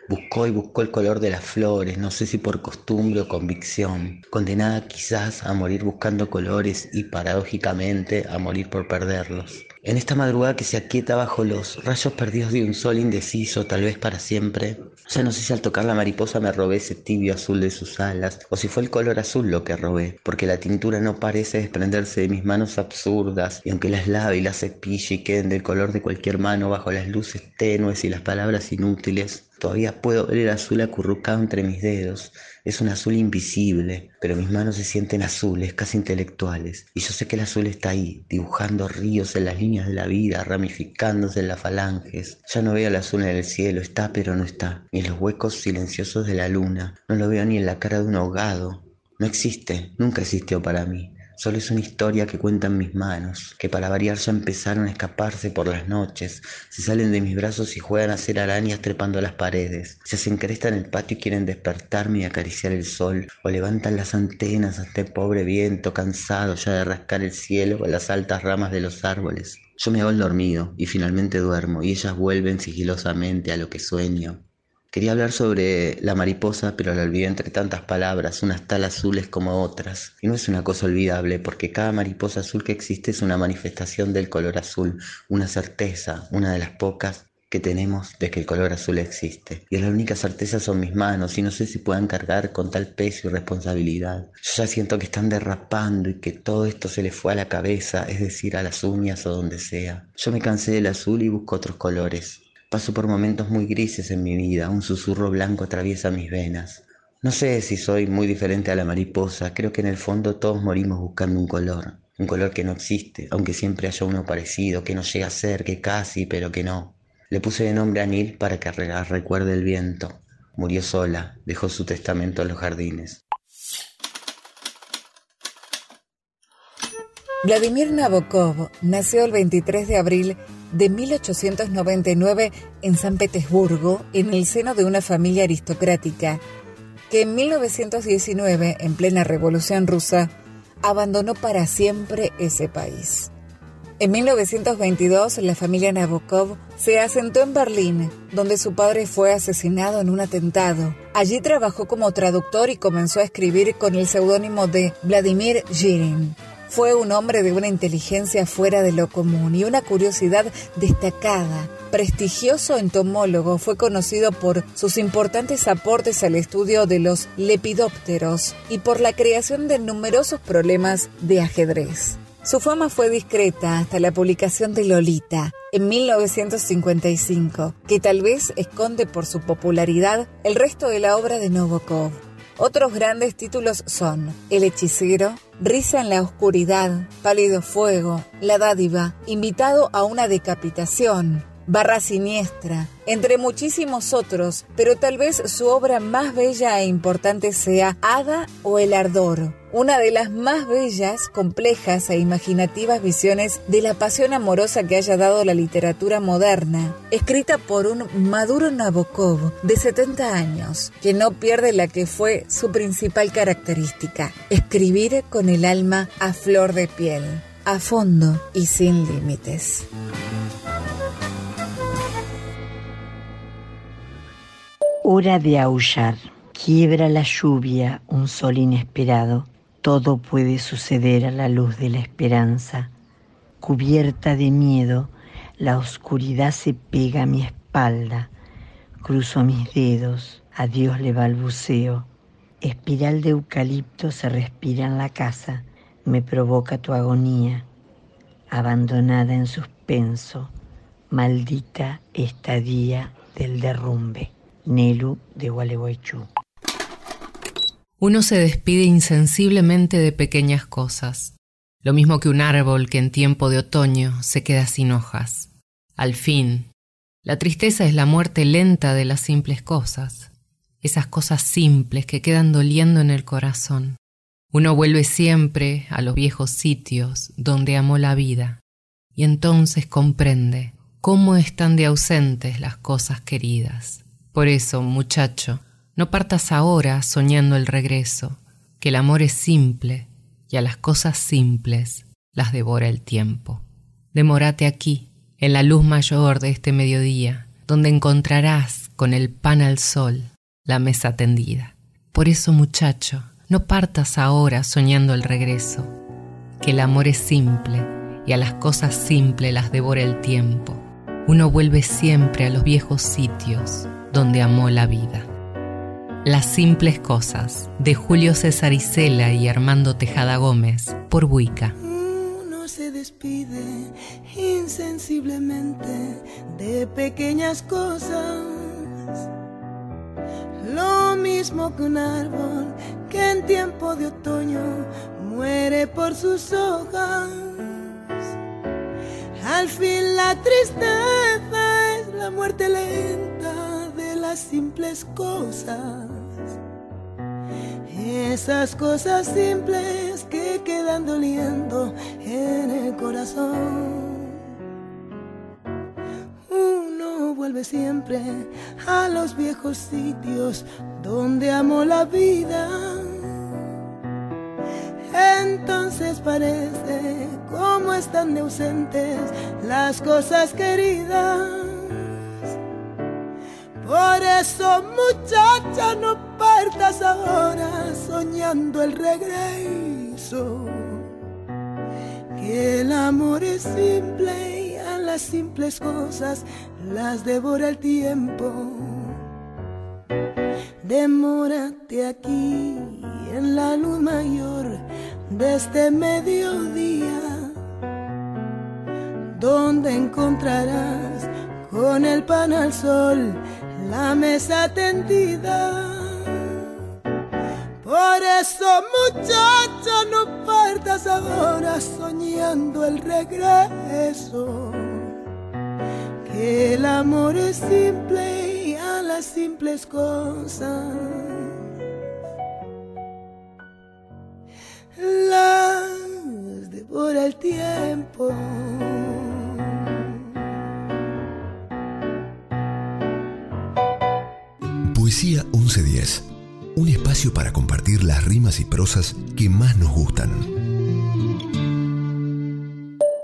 Buscó y buscó el color de las flores, no sé si por costumbre o convicción, condenada quizás a morir buscando colores y paradójicamente a morir por perderlos. En esta madrugada que se aquieta bajo los rayos perdidos de un sol indeciso, tal vez para siempre, ya no sé si al tocar la mariposa me robé ese tibio azul de sus alas, o si fue el color azul lo que robé, porque la tintura no parece desprenderse de mis manos absurdas, y aunque las lave y las cepille y queden del color de cualquier mano bajo las luces tenues y las palabras inútiles, Todavía puedo ver el azul acurrucado entre mis dedos. Es un azul invisible, pero mis manos se sienten azules, casi intelectuales. Y yo sé que el azul está ahí, dibujando ríos en las líneas de la vida, ramificándose en las falanges. Ya no veo el azul en el cielo, está pero no está, ni en los huecos silenciosos de la luna. No lo veo ni en la cara de un ahogado. No existe, nunca existió para mí. Solo es una historia que cuentan mis manos, que para variar ya empezaron a escaparse por las noches, se salen de mis brazos y juegan a hacer arañas trepando las paredes, se hacen cresta en el patio y quieren despertarme y acariciar el sol, o levantan las antenas hasta el pobre viento cansado ya de rascar el cielo o las altas ramas de los árboles. Yo me hago el dormido y finalmente duermo y ellas vuelven sigilosamente a lo que sueño, Quería hablar sobre la mariposa, pero la olvidé entre tantas palabras, unas tal azules como otras. Y no es una cosa olvidable, porque cada mariposa azul que existe es una manifestación del color azul, una certeza, una de las pocas que tenemos de que el color azul existe. Y la única certeza son mis manos, y no sé si puedan cargar con tal peso y responsabilidad. Yo ya siento que están derrapando y que todo esto se les fue a la cabeza, es decir, a las uñas o donde sea. Yo me cansé del azul y busco otros colores. Paso por momentos muy grises en mi vida, un susurro blanco atraviesa mis venas. No sé si soy muy diferente a la mariposa, creo que en el fondo todos morimos buscando un color, un color que no existe, aunque siempre haya uno parecido, que no llega a ser, que casi, pero que no. Le puse de nombre a Nil para que re- recuerde el viento. Murió sola, dejó su testamento en los jardines. Vladimir Nabokov nació el 23 de abril de 1899 en San Petersburgo, en el seno de una familia aristocrática, que en 1919, en plena Revolución Rusa, abandonó para siempre ese país. En 1922, la familia Nabokov se asentó en Berlín, donde su padre fue asesinado en un atentado. Allí trabajó como traductor y comenzó a escribir con el seudónimo de Vladimir Girin. Fue un hombre de una inteligencia fuera de lo común y una curiosidad destacada. Prestigioso entomólogo, fue conocido por sus importantes aportes al estudio de los lepidópteros y por la creación de numerosos problemas de ajedrez. Su fama fue discreta hasta la publicación de Lolita en 1955, que tal vez esconde por su popularidad el resto de la obra de Nabokov. Otros grandes títulos son El hechicero, Risa en la oscuridad, Pálido fuego, La dádiva, Invitado a una decapitación, Barra Siniestra, entre muchísimos otros, pero tal vez su obra más bella e importante sea Hada o El Ardor, una de las más bellas, complejas e imaginativas visiones de la pasión amorosa que haya dado la literatura moderna, escrita por un maduro Nabokov de 70 años, que no pierde la que fue su principal característica, escribir con el alma a flor de piel, a fondo y sin límites. Hora de aullar. Quiebra la lluvia, un sol inesperado. Todo puede suceder a la luz de la esperanza. Cubierta de miedo, la oscuridad se pega a mi espalda. Cruzo mis dedos, a Dios le balbuceo. Espiral de eucalipto se respira en la casa. Me provoca tu agonía. Abandonada en suspenso, maldita estadía del derrumbe. Nelu de Gualeguaychú. Uno se despide insensiblemente de pequeñas cosas, lo mismo que un árbol que en tiempo de otoño se queda sin hojas. Al fin, la tristeza es la muerte lenta de las simples cosas, esas cosas simples que quedan doliendo en el corazón. Uno vuelve siempre a los viejos sitios donde amó la vida, y entonces comprende cómo están de ausentes las cosas queridas. Por eso, muchacho, no partas ahora soñando el regreso, que el amor es simple y a las cosas simples las devora el tiempo. Demórate aquí, en la luz mayor de este mediodía, donde encontrarás con el pan al sol la mesa tendida. Por eso, muchacho, no partas ahora soñando el regreso, que el amor es simple y a las cosas simples las devora el tiempo. Uno vuelve siempre a los viejos sitios donde amó la vida. Las simples cosas de Julio César Isela y Armando Tejada Gómez por Buica. Uno se despide insensiblemente de pequeñas cosas. Lo mismo que un árbol que en tiempo de otoño muere por sus hojas. Al fin la tristeza es la muerte lenta de las simples cosas. Esas cosas simples que quedan doliendo en el corazón. Uno vuelve siempre a los viejos sitios donde amó la vida. Entonces parece como están de ausentes las cosas queridas. Por eso, muchacha, no partas ahora soñando el regreso. Que el amor es simple y a las simples cosas las devora el tiempo. Demórate aquí en la luz mayor de este mediodía, donde encontrarás con el pan al sol la mesa tendida. Por eso, muchacha, no partas ahora soñando el regreso. Que el amor es simple y a las simples cosas las devora el tiempo. Poesía 1110. Un espacio para compartir las rimas y prosas que más nos gustan.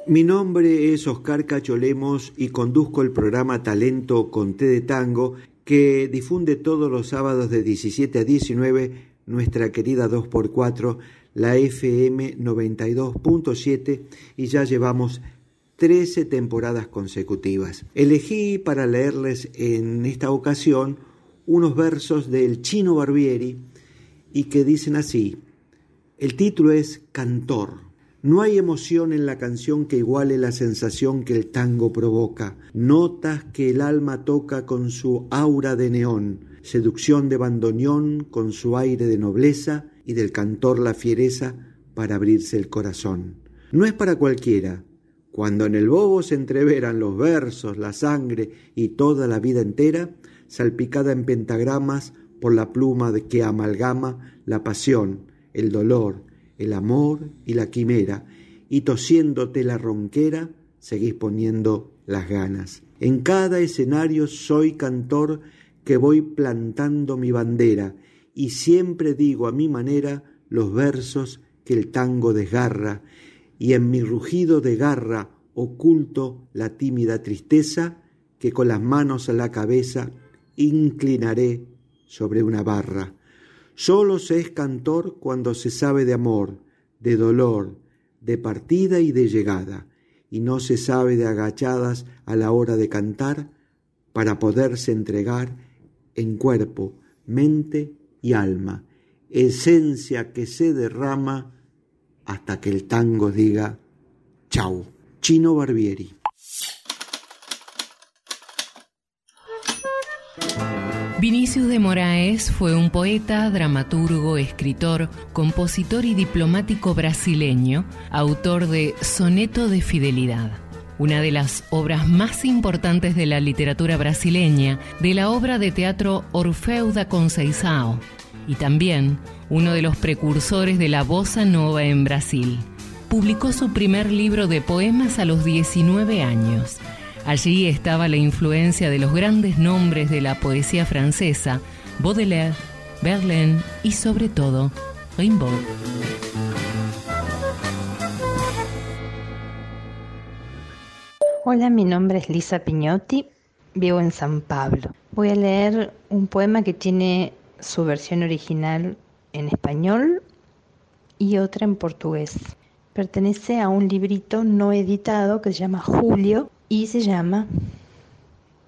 Mi nombre es Oscar Cacholemos y conduzco el programa Talento con Té de Tango que difunde todos los sábados de 17 a 19 nuestra querida 2x4, la FM 92.7 y ya llevamos 13 temporadas consecutivas. Elegí para leerles en esta ocasión unos versos del Chino Barbieri y que dicen así. El título es Cantor. No hay emoción en la canción que iguale la sensación que el tango provoca, notas que el alma toca con su aura de neón, seducción de bandoneón con su aire de nobleza y del cantor la fiereza para abrirse el corazón. No es para cualquiera. Cuando en el bobo se entreveran los versos, la sangre y toda la vida entera, salpicada en pentagramas por la pluma de que amalgama la pasión, el dolor, el amor y la quimera, y tosiéndote la ronquera, seguís poniendo las ganas. En cada escenario soy cantor que voy plantando mi bandera, y siempre digo a mi manera los versos que el tango desgarra, y en mi rugido de garra oculto la tímida tristeza que con las manos a la cabeza inclinaré sobre una barra. Solo se es cantor cuando se sabe de amor, de dolor, de partida y de llegada, y no se sabe de agachadas a la hora de cantar para poderse entregar en cuerpo, mente y alma, esencia que se derrama hasta que el tango diga chau. Chino Barbieri. Vinicius de Moraes fue un poeta, dramaturgo, escritor, compositor y diplomático brasileño, autor de Soneto de Fidelidad, una de las obras más importantes de la literatura brasileña, de la obra de teatro Orfeu da Conceição, y también uno de los precursores de la bossa nova en Brasil. Publicó su primer libro de poemas a los 19 años. Allí estaba la influencia de los grandes nombres de la poesía francesa, Baudelaire, Verlaine y sobre todo Rimbaud. Hola, mi nombre es Lisa Piñotti, vivo en San Pablo. Voy a leer un poema que tiene su versión original en español y otra en portugués. Pertenece a un librito no editado que se llama Julio y se llama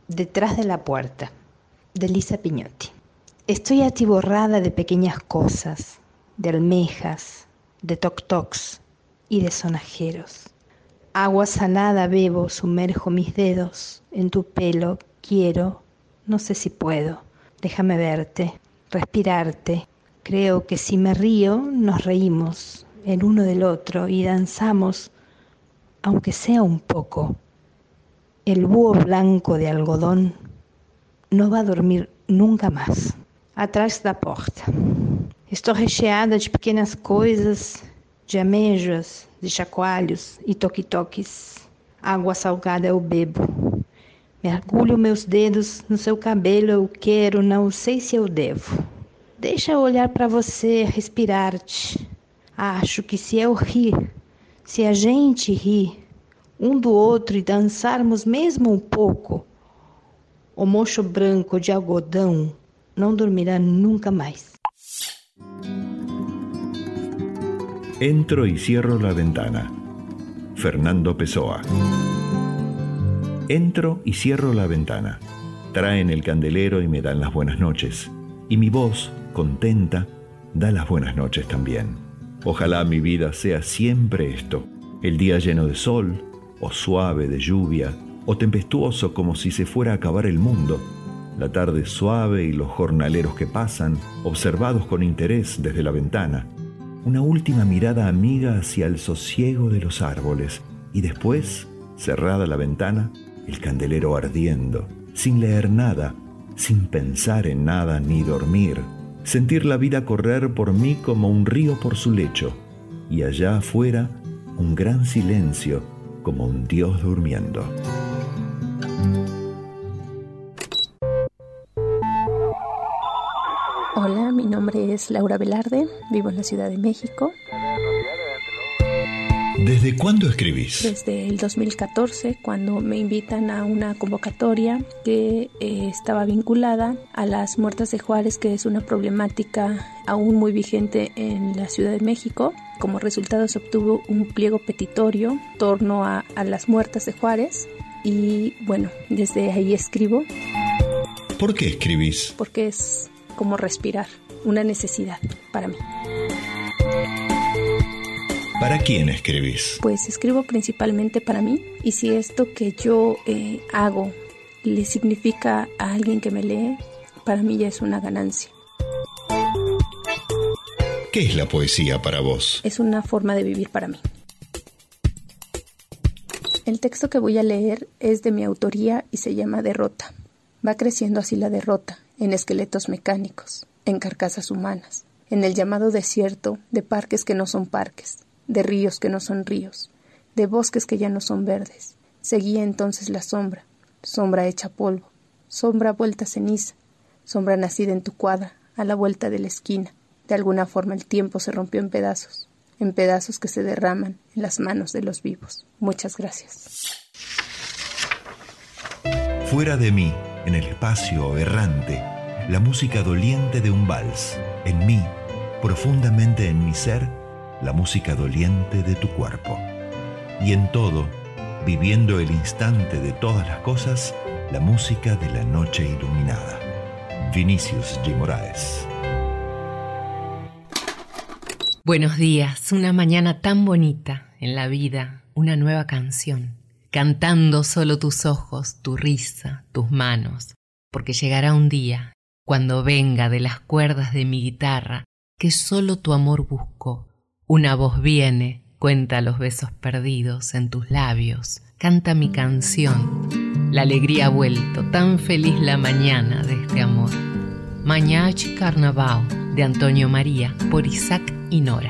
Detrás de la puerta, de Lisa Piñotti. Estoy atiborrada de pequeñas cosas, de almejas, de toc-tocs y de sonajeros. Agua salada bebo, sumerjo mis dedos en tu pelo, quiero, no sé si puedo. Déjame verte, respirarte. Creo que si me río, nos reímos el uno del otro y danzamos, aunque sea un poco. El búho blanco de algodón no va a dormir nunca más. Atrás da porta. Estou recheada de pequenas coisas, de ameijas, de chacoalhos e toque-toques. Água salgada eu bebo. Mergulho meus dedos no seu cabelo, eu quero, não sei se eu devo. Deixa eu olhar para você, respirar-te. Acho que se eu rir, se a gente rir um do outro e dançarmos mesmo um pouco, o mocho branco de algodão não dormirá nunca mais. Entro y cierro la ventana. Fernando Pessoa. Entro y cierro la ventana. Traen el candelero y me dan las buenas noches. Y mi voz, contenta, da las buenas noches también. Ojalá mi vida sea siempre esto. El día lleno de sol, o suave de lluvia, o tempestuoso como si se fuera a acabar el mundo. La tarde suave y los jornaleros que pasan, observados con interés desde la ventana. Una última mirada amiga hacia el sosiego de los árboles. Y después, cerrada la ventana, el candelero ardiendo, sin leer nada, sin pensar en nada ni dormir. Sentir la vida correr por mí como un río por su lecho. Y allá afuera, un gran silencio como un dios durmiendo. Hola, mi nombre es Laura Velarde, vivo en la Ciudad de México. ¿Desde cuándo escribís? Desde el 2014, cuando me invitan a una convocatoria que eh, estaba vinculada a las muertas de Juárez, que es una problemática aún muy vigente en la Ciudad de México. Como resultado se obtuvo un pliego petitorio torno a, a las muertas de Juárez y bueno, desde ahí escribo ¿Por qué escribís? porque es como respirar, una necesidad para mí. ¿Para quién escribís? Pues escribo principalmente para mí y si esto que yo eh, hago le significa a alguien que me lee, para mí ya es una ganancia. ¿Qué es la poesía para vos? Es una forma de vivir para mí. El texto que voy a leer es de mi autoría y se llama Derrota. Va creciendo así la derrota, en esqueletos mecánicos, en carcasas humanas, en el llamado desierto de parques que no son parques, de ríos que no son ríos, de bosques que ya no son verdes. Seguía entonces la sombra, sombra hecha polvo, sombra vuelta ceniza, sombra nacida en tu cuadra, a la vuelta de la esquina. De alguna forma el tiempo se rompió en pedazos, en pedazos que se derraman en las manos de los vivos. Muchas gracias. Fuera de mí, en el espacio errante, la música doliente de un vals. En mí, profundamente en mi ser, la música doliente de tu cuerpo. Y en todo, viviendo el instante de todas las cosas, la música de la noche iluminada. Vinicius G. Moraes. Buenos días, una mañana tan bonita en la vida, una nueva canción, cantando solo tus ojos, tu risa, tus manos, porque llegará un día, cuando venga de las cuerdas de mi guitarra, que solo tu amor buscó. Una voz viene, cuenta los besos perdidos en tus labios, canta mi canción. La alegría ha vuelto, tan feliz la mañana de este amor. Mañachi Carnaval de Antonio María por Isaac y Nora.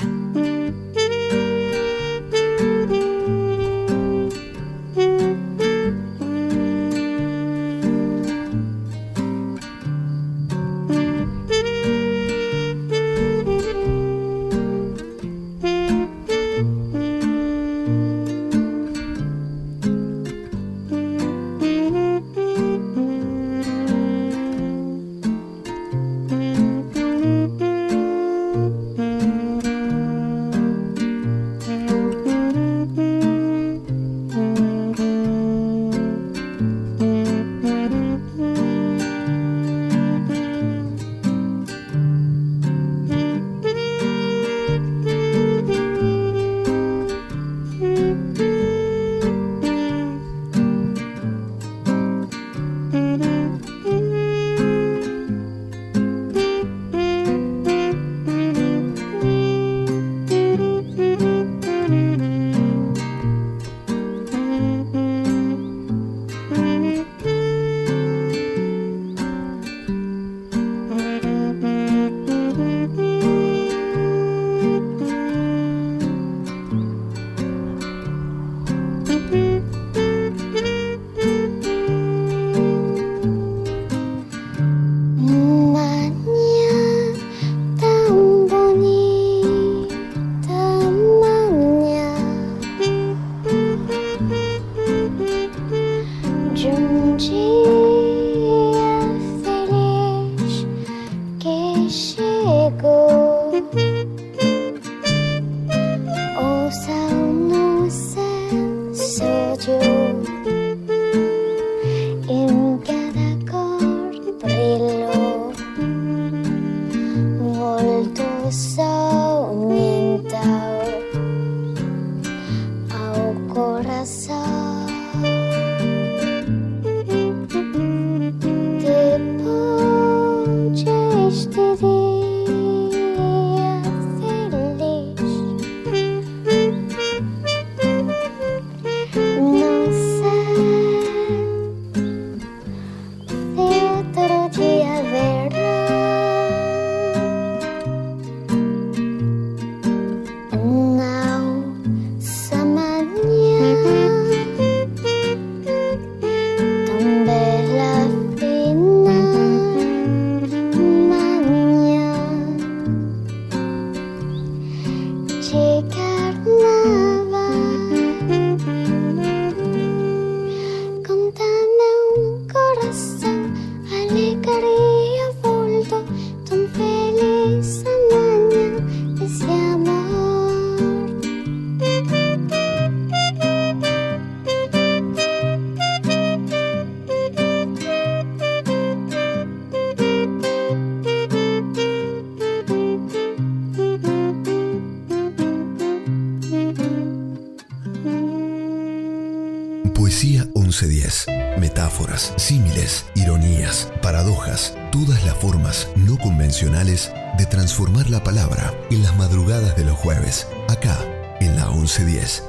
Transformar la palabra en las madrugadas de los jueves, acá en la 1110.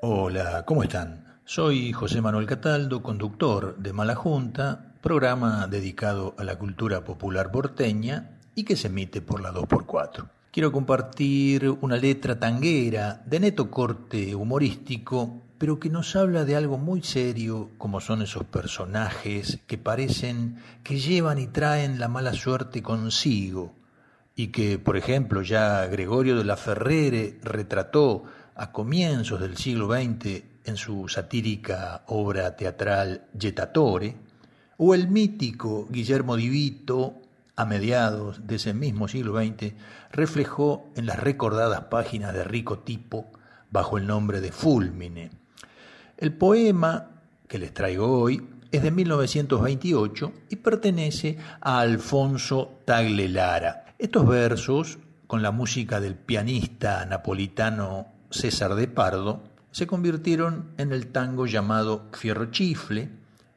Hola, ¿cómo están? Soy José Manuel Cataldo, conductor de Mala Junta, programa dedicado a la cultura popular porteña y que se emite por la 2x4. Quiero compartir una letra tanguera de neto corte humorístico, pero que nos habla de algo muy serio, como son esos personajes que parecen que llevan y traen la mala suerte consigo, y que, por ejemplo, ya Gregorio de la Ferrere retrató a comienzos del siglo XX en su satírica obra teatral Jettatore, o el mítico Guillermo Di Vito, a mediados de ese mismo siglo XX, reflejó en las recordadas páginas de Rico Tipo bajo el nombre de Fulmine. El poema que les traigo hoy es de 1928 y pertenece a Alfonso Tagle Lara. Estos versos, con la música del pianista napolitano César de Pardo, se convirtieron en el tango llamado Fierro Chifle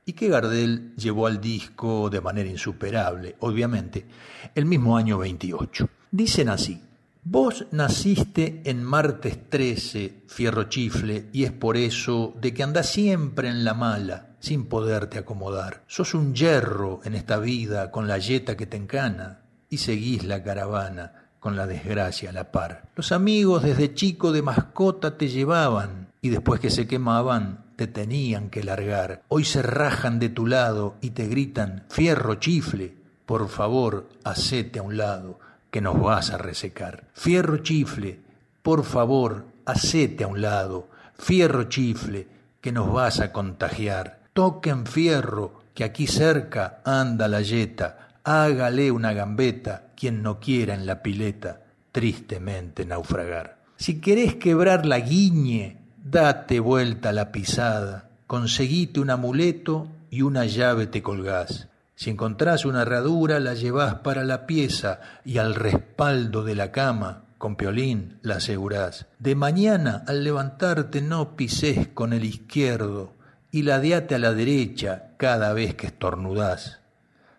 y que Gardel llevó al disco de manera insuperable, obviamente, el mismo año 28. Dicen así, Vos naciste en martes 13, fierro chifle, y es por eso de que andás siempre en la mala, sin poderte acomodar. Sos un yerro en esta vida con la yeta que te encana, y seguís la caravana con la desgracia a la par. Los amigos desde chico de mascota te llevaban, y después que se quemaban, te tenían que largar. Hoy se rajan de tu lado y te gritan, fierro chifle, por favor, hacete a un lado que nos vas a resecar. Fierro chifle, por favor, hacete a un lado. Fierro chifle, que nos vas a contagiar. Toquen fierro, que aquí cerca anda la yeta. Hágale una gambeta quien no quiera en la pileta tristemente naufragar. Si querés quebrar la guiñe, date vuelta la pisada. Conseguite un amuleto y una llave te colgás. Si encontrás una herradura, la llevás para la pieza y al respaldo de la cama, con piolín, la asegurás. De mañana, al levantarte, no pises con el izquierdo y ladeate a la derecha cada vez que estornudás.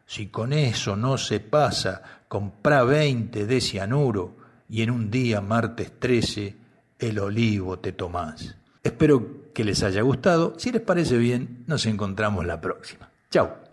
Si con eso no se pasa, comprá veinte de cianuro y en un día, martes 13, el olivo te tomás. Espero que les haya gustado. Si les parece bien, nos encontramos la próxima. Chao.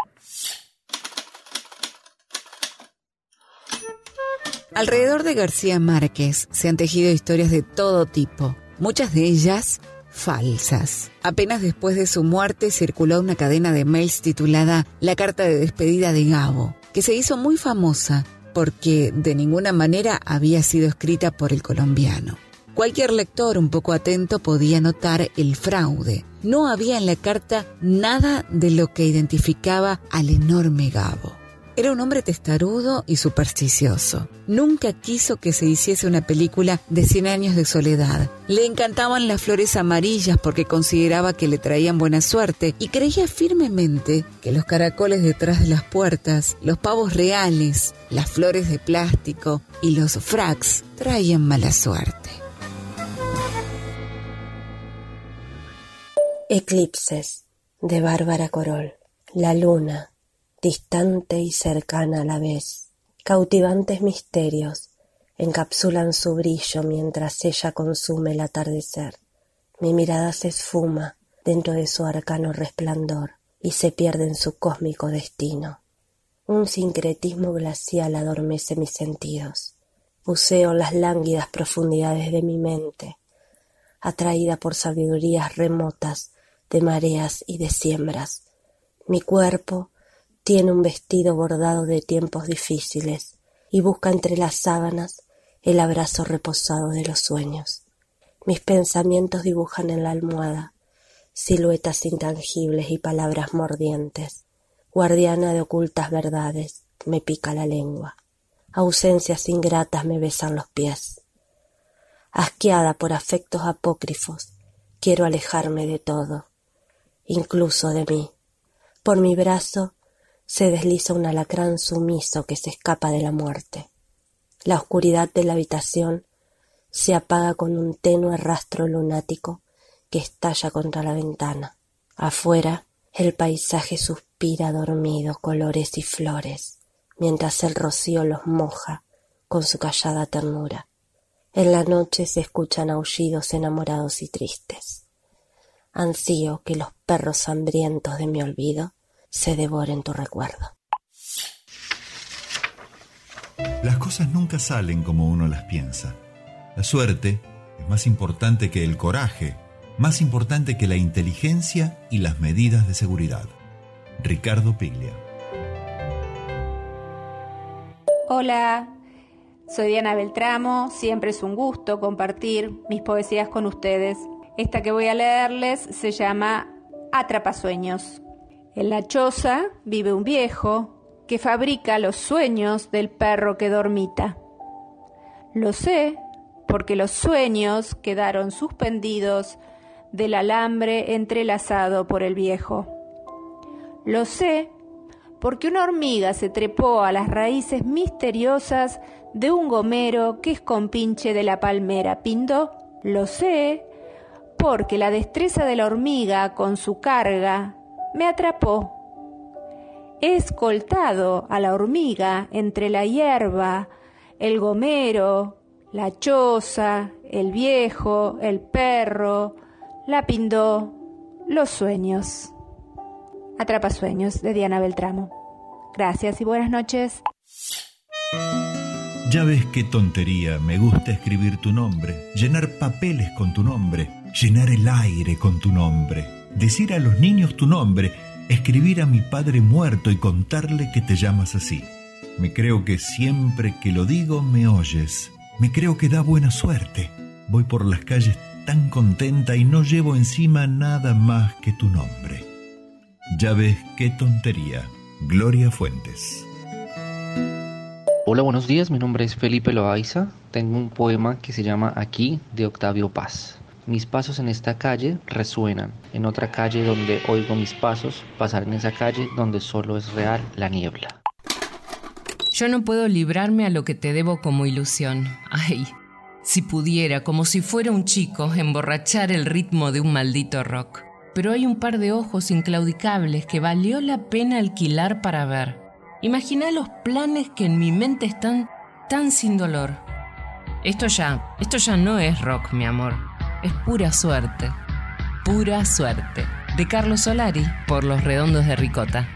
Alrededor de García Márquez se han tejido historias de todo tipo, muchas de ellas falsas. Apenas después de su muerte circuló una cadena de mails titulada La carta de despedida de Gabo, que se hizo muy famosa porque de ninguna manera había sido escrita por el colombiano. Cualquier lector un poco atento podía notar el fraude. No había en la carta nada de lo que identificaba al enorme Gabo. Era un hombre testarudo y supersticioso. Nunca quiso que se hiciese una película de 100 años de soledad. Le encantaban las flores amarillas porque consideraba que le traían buena suerte y creía firmemente que los caracoles detrás de las puertas, los pavos reales, las flores de plástico y los fracs traían mala suerte. Eclipses de Bárbara Corol. La luna, distante y cercana a la vez. Cautivantes misterios encapsulan su brillo mientras ella consume el atardecer. Mi mirada se esfuma dentro de su arcano resplandor y se pierde en su cósmico destino. Un sincretismo glacial adormece mis sentidos. Buceo en las lánguidas profundidades de mi mente, atraída por sabidurías remotas de mareas y de siembras. Mi cuerpo tiene un vestido bordado de tiempos difíciles y busca entre las sábanas el abrazo reposado de los sueños. Mis pensamientos dibujan en la almohada siluetas intangibles y palabras mordientes. Guardiana de ocultas verdades, me pica la lengua. Ausencias ingratas me besan los pies. Asqueada por afectos apócrifos, quiero alejarme de todo, incluso de mí. Por mi brazo se desliza un alacrán sumiso que se escapa de la muerte. La oscuridad de la habitación se apaga con un tenue rastro lunático que estalla contra la ventana. Afuera, el paisaje suspira dormido colores y flores, mientras el rocío los moja con su callada ternura. En la noche se escuchan aullidos enamorados y tristes. Ansío que los perros hambrientos de mi olvido se devoren tu recuerdo. Las cosas nunca salen como uno las piensa. La suerte es más importante que el coraje, más importante que la inteligencia y las medidas de seguridad. Ricardo Piglia. Hola, soy Diana Beltramo, siempre es un gusto compartir mis poesías con ustedes. Esta que voy a leerles se llama Atrapasueños. En la choza vive un viejo que fabrica los sueños del perro que dormita. Lo sé porque los sueños quedaron suspendidos del alambre entrelazado por el viejo. Lo sé porque una hormiga se trepó a las raíces misteriosas de un gomero que es compinche de la palmera. Pindo, lo sé porque la destreza de la hormiga con su carga me atrapó. He escoltado a la hormiga entre la hierba, el gomero, la choza, el viejo, el perro, la pindó, los sueños. Atrapasueños de Diana Beltramo. Gracias y buenas noches. Ya ves qué tontería, me gusta escribir tu nombre, llenar papeles con tu nombre, llenar el aire con tu nombre, decir a los niños tu nombre, escribir a mi padre muerto y contarle que te llamas así. Me creo que siempre que lo digo me oyes, me creo que da buena suerte. Voy por las calles tan contenta y no llevo encima nada más que tu nombre. Ya ves qué tontería. Gloria Fuentes. Hola, buenos días. Mi nombre es Felipe Loaiza. Tengo un poema que se llama Aquí de Octavio Paz. Mis pasos en esta calle resuenan. En otra calle donde oigo mis pasos, pasar en esa calle donde solo es real la niebla. Yo no puedo librarme a lo que te debo como ilusión. Ay, si pudiera, como si fuera un chico, emborrachar el ritmo de un maldito rock. Pero hay un par de ojos inclaudicables que valió la pena alquilar para ver. Imagina los planes que en mi mente están tan sin dolor. Esto ya, esto ya no es rock, mi amor. Es pura suerte. Pura suerte. De Carlos Solari por Los Redondos de Ricota.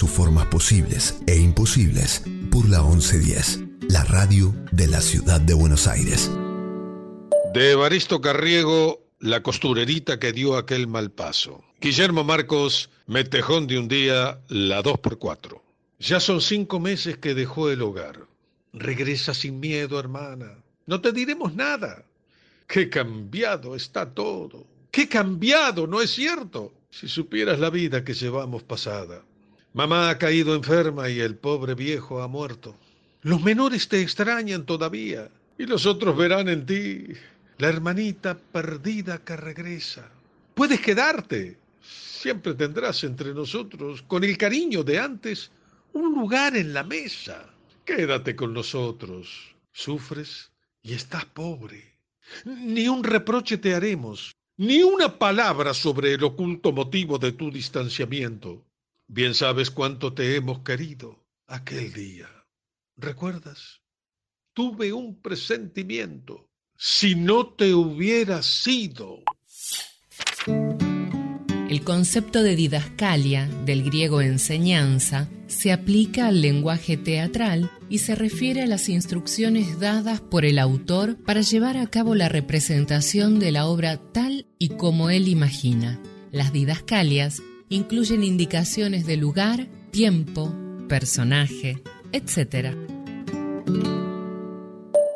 Sus formas posibles e imposibles por la 1110. La radio de la ciudad de Buenos Aires. De Evaristo Carriego, La costurerita que dio aquel mal paso. Guillermo Marcos, Metejón de un día, la 2x4. Ya son cinco meses que dejó el hogar. Regresa sin miedo, hermana. No te diremos nada. Qué cambiado está todo. Qué cambiado, ¿no es cierto? Si supieras la vida que llevamos pasada. Mamá ha caído enferma y el pobre viejo ha muerto. Los menores te extrañan todavía y los otros verán en ti la hermanita perdida que regresa. Puedes quedarte. Siempre tendrás entre nosotros, con el cariño de antes, un lugar en la mesa. Quédate con nosotros. Sufres y estás pobre. Ni un reproche te haremos, ni una palabra sobre el oculto motivo de tu distanciamiento. Bien sabes cuánto te hemos querido aquel día. ¿Recuerdas? Tuve un presentimiento. Si no te hubiera sido. El concepto de didascalia, del griego enseñanza, se aplica al lenguaje teatral y se refiere a las instrucciones dadas por el autor para llevar a cabo la representación de la obra tal y como él imagina. Las didascalias incluyen indicaciones de lugar, tiempo, personaje, etc.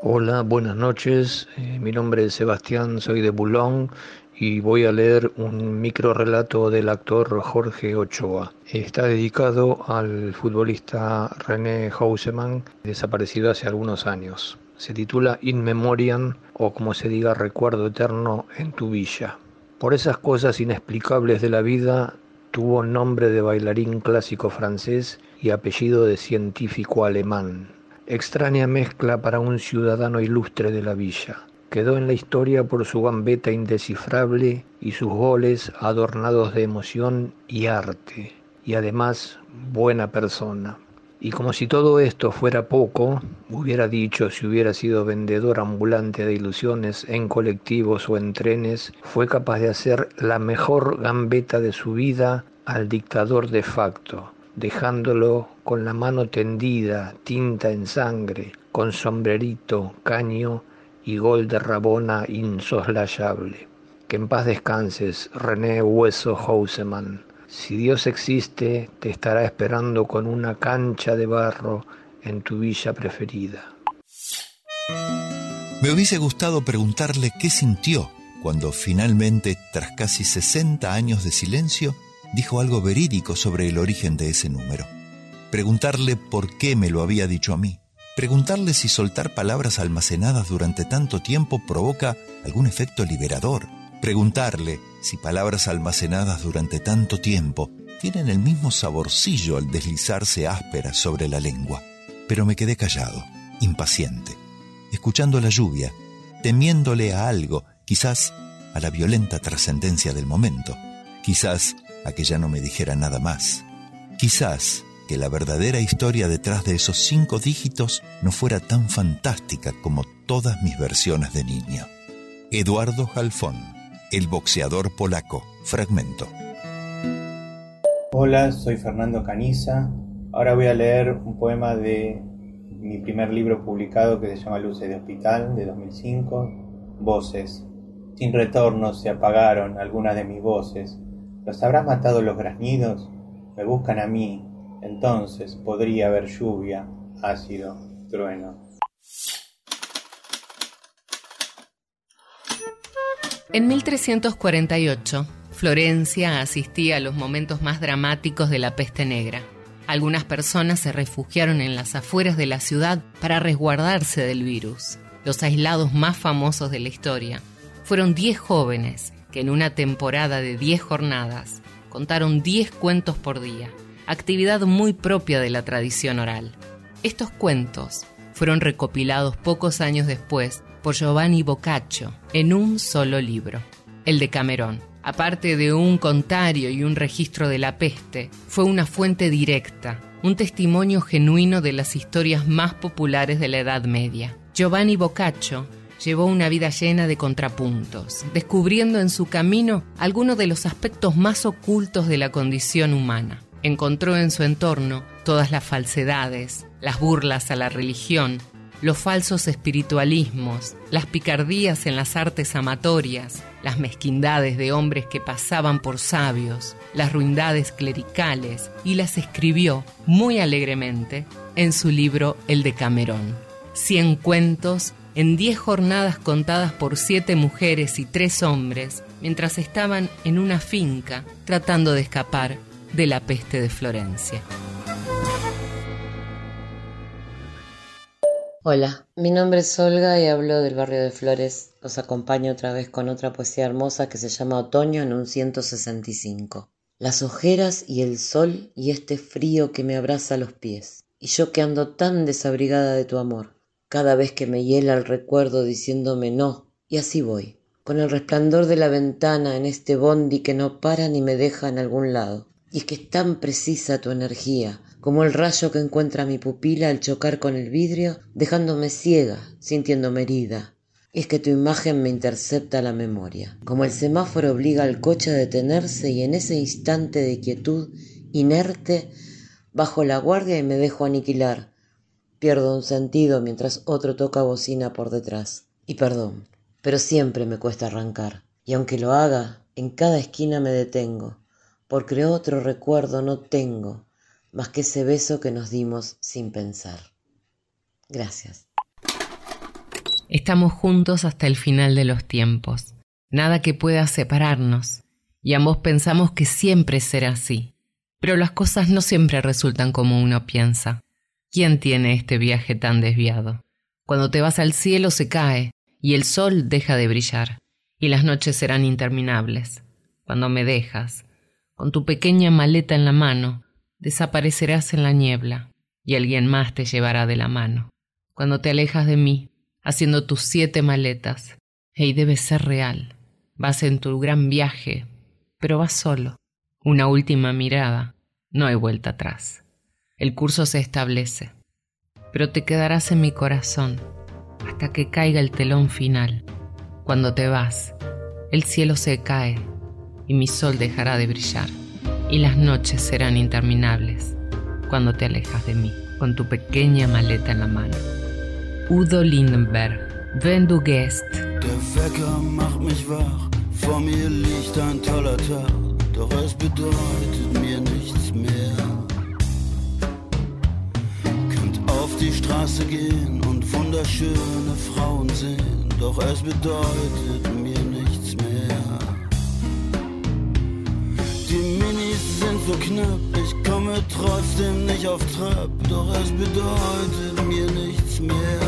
Hola, buenas noches. Eh, mi nombre es Sebastián, soy de Boulogne y voy a leer un micro relato del actor Jorge Ochoa. Está dedicado al futbolista René Hausemann, desaparecido hace algunos años. Se titula In Memoriam o como se diga Recuerdo Eterno en tu Villa. Por esas cosas inexplicables de la vida tuvo nombre de bailarín clásico francés y apellido de científico alemán. Extraña mezcla para un ciudadano ilustre de la villa. Quedó en la historia por su gambeta indescifrable y sus goles adornados de emoción y arte, y además buena persona. Y como si todo esto fuera poco, hubiera dicho si hubiera sido vendedor ambulante de ilusiones en colectivos o en trenes, fue capaz de hacer la mejor gambeta de su vida al dictador de facto, dejándolo con la mano tendida, tinta en sangre, con sombrerito, caño y gol de Rabona insoslayable. Que en paz descanses, René Hueso Houseman. Si Dios existe, te estará esperando con una cancha de barro en tu villa preferida. Me hubiese gustado preguntarle qué sintió cuando finalmente, tras casi 60 años de silencio, dijo algo verídico sobre el origen de ese número. Preguntarle por qué me lo había dicho a mí. Preguntarle si soltar palabras almacenadas durante tanto tiempo provoca algún efecto liberador. Preguntarle si palabras almacenadas durante tanto tiempo tienen el mismo saborcillo al deslizarse ásperas sobre la lengua. Pero me quedé callado, impaciente, escuchando la lluvia, temiéndole a algo, quizás a la violenta trascendencia del momento, quizás a que ya no me dijera nada más, quizás que la verdadera historia detrás de esos cinco dígitos no fuera tan fantástica como todas mis versiones de niño. Eduardo Jalfón, el boxeador polaco, fragmento. Hola, soy Fernando Caniza. Ahora voy a leer un poema de mi primer libro publicado que se llama Luces de Hospital de 2005, Voces. Sin retorno se apagaron algunas de mis voces. ¿Los habrá matado los graznidos? Me buscan a mí. Entonces podría haber lluvia, ácido, trueno. En 1348, Florencia asistía a los momentos más dramáticos de la peste negra. Algunas personas se refugiaron en las afueras de la ciudad para resguardarse del virus. Los aislados más famosos de la historia fueron 10 jóvenes que en una temporada de 10 jornadas contaron 10 cuentos por día, actividad muy propia de la tradición oral. Estos cuentos fueron recopilados pocos años después por Giovanni Boccaccio en un solo libro, el de Camerón. Aparte de un contario y un registro de la peste, fue una fuente directa, un testimonio genuino de las historias más populares de la Edad Media. Giovanni Boccaccio llevó una vida llena de contrapuntos, descubriendo en su camino algunos de los aspectos más ocultos de la condición humana. Encontró en su entorno todas las falsedades, las burlas a la religión, los falsos espiritualismos, las picardías en las artes amatorias, las mezquindades de hombres que pasaban por sabios, las ruindades clericales, y las escribió muy alegremente en su libro El de Camerón. Cien cuentos en diez jornadas contadas por siete mujeres y tres hombres, mientras estaban en una finca tratando de escapar de la peste de Florencia. Hola, mi nombre es Olga y hablo del barrio de Flores. Los acompaño otra vez con otra poesía hermosa que se llama Otoño en un 165. Las ojeras y el sol y este frío que me abraza los pies. Y yo que ando tan desabrigada de tu amor, cada vez que me hiela el recuerdo diciéndome no, y así voy, con el resplandor de la ventana en este bondi que no para ni me deja en algún lado. Y es que es tan precisa tu energía, como el rayo que encuentra mi pupila al chocar con el vidrio, dejándome ciega, sintiéndome herida. Es que tu imagen me intercepta la memoria, como el semáforo obliga al coche a detenerse y en ese instante de quietud, inerte, bajo la guardia y me dejo aniquilar. Pierdo un sentido mientras otro toca bocina por detrás. Y perdón, pero siempre me cuesta arrancar. Y aunque lo haga, en cada esquina me detengo, porque otro recuerdo no tengo más que ese beso que nos dimos sin pensar. Gracias. Estamos juntos hasta el final de los tiempos. Nada que pueda separarnos. Y ambos pensamos que siempre será así. Pero las cosas no siempre resultan como uno piensa. ¿Quién tiene este viaje tan desviado? Cuando te vas al cielo se cae y el sol deja de brillar y las noches serán interminables. Cuando me dejas, con tu pequeña maleta en la mano, desaparecerás en la niebla y alguien más te llevará de la mano. Cuando te alejas de mí, haciendo tus siete maletas, hey, debe ser real. Vas en tu gran viaje, pero vas solo. Una última mirada, no hay vuelta atrás. El curso se establece, pero te quedarás en mi corazón hasta que caiga el telón final. Cuando te vas, el cielo se cae y mi sol dejará de brillar y las noches serán interminables cuando te alejas de mí con tu pequeña maleta en la mano. Udo Lindenberg, wenn du gehst. Der Wecker macht mich wach, vor mir liegt ein toller Tag, doch es bedeutet mir nichts mehr. Könnt auf die Straße gehen und wunderschöne Frauen sehen, doch es bedeutet mir nichts mehr. Die Minis sind so knapp, ich komme trotzdem nicht auf Trab, doch es bedeutet mir nichts mehr.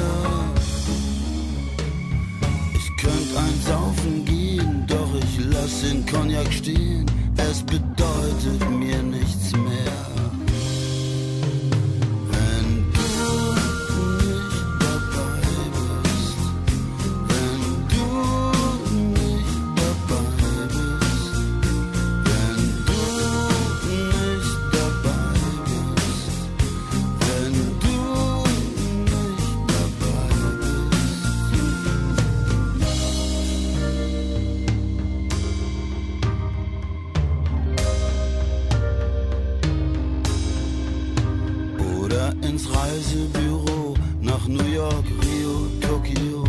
Ich könnte ein Saufen gehen, doch ich lass den Cognac stehen, es bedeutet mir nichts mehr. York, Rio, Tokio.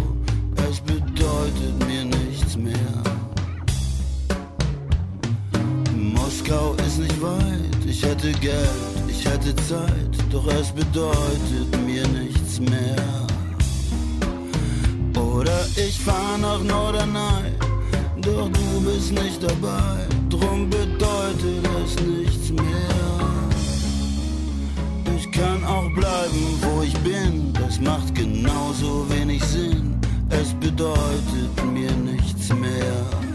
Es bedeutet mir nichts mehr. Moskau ist nicht weit, ich hätte Geld, ich hätte Zeit, doch es bedeutet mir nichts mehr. Oder ich fahr nach Norderney, doch du bist nicht dabei, drum bedeutet es nichts mehr. Kann auch bleiben, wo ich bin, das macht genauso wenig Sinn, es bedeutet mir nichts mehr.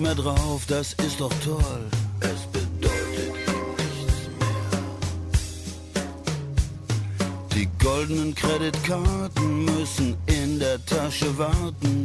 Mehr drauf, das ist doch toll. Es bedeutet nichts mehr. Die goldenen Kreditkarten müssen in der Tasche warten.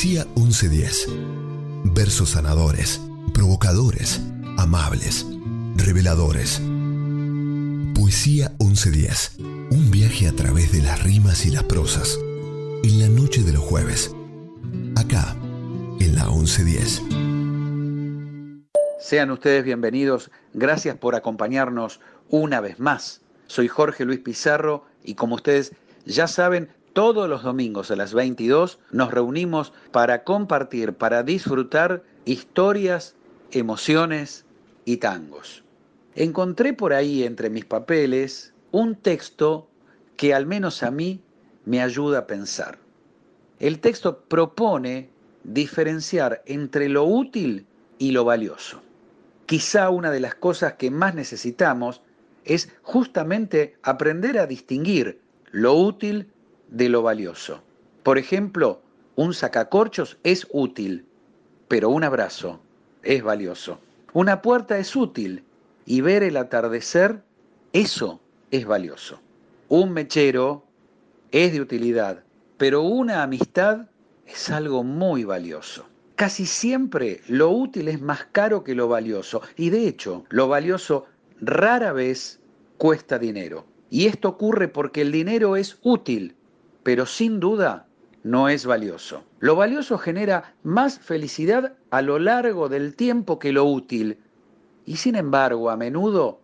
Poesía 1110. Versos sanadores, provocadores, amables, reveladores. Poesía 1110. Un viaje a través de las rimas y las prosas. En la noche de los jueves. Acá, en la 1110. Sean ustedes bienvenidos, gracias por acompañarnos una vez más. Soy Jorge Luis Pizarro y como ustedes ya saben, todos los domingos a las 22 nos reunimos para compartir, para disfrutar historias, emociones y tangos. Encontré por ahí entre mis papeles un texto que al menos a mí me ayuda a pensar. El texto propone diferenciar entre lo útil y lo valioso. Quizá una de las cosas que más necesitamos es justamente aprender a distinguir lo útil de lo valioso. Por ejemplo, un sacacorchos es útil, pero un abrazo es valioso. Una puerta es útil y ver el atardecer, eso es valioso. Un mechero es de utilidad, pero una amistad es algo muy valioso. Casi siempre lo útil es más caro que lo valioso y de hecho lo valioso rara vez cuesta dinero. Y esto ocurre porque el dinero es útil, pero sin duda no es valioso. Lo valioso genera más felicidad a lo largo del tiempo que lo útil. Y sin embargo, a menudo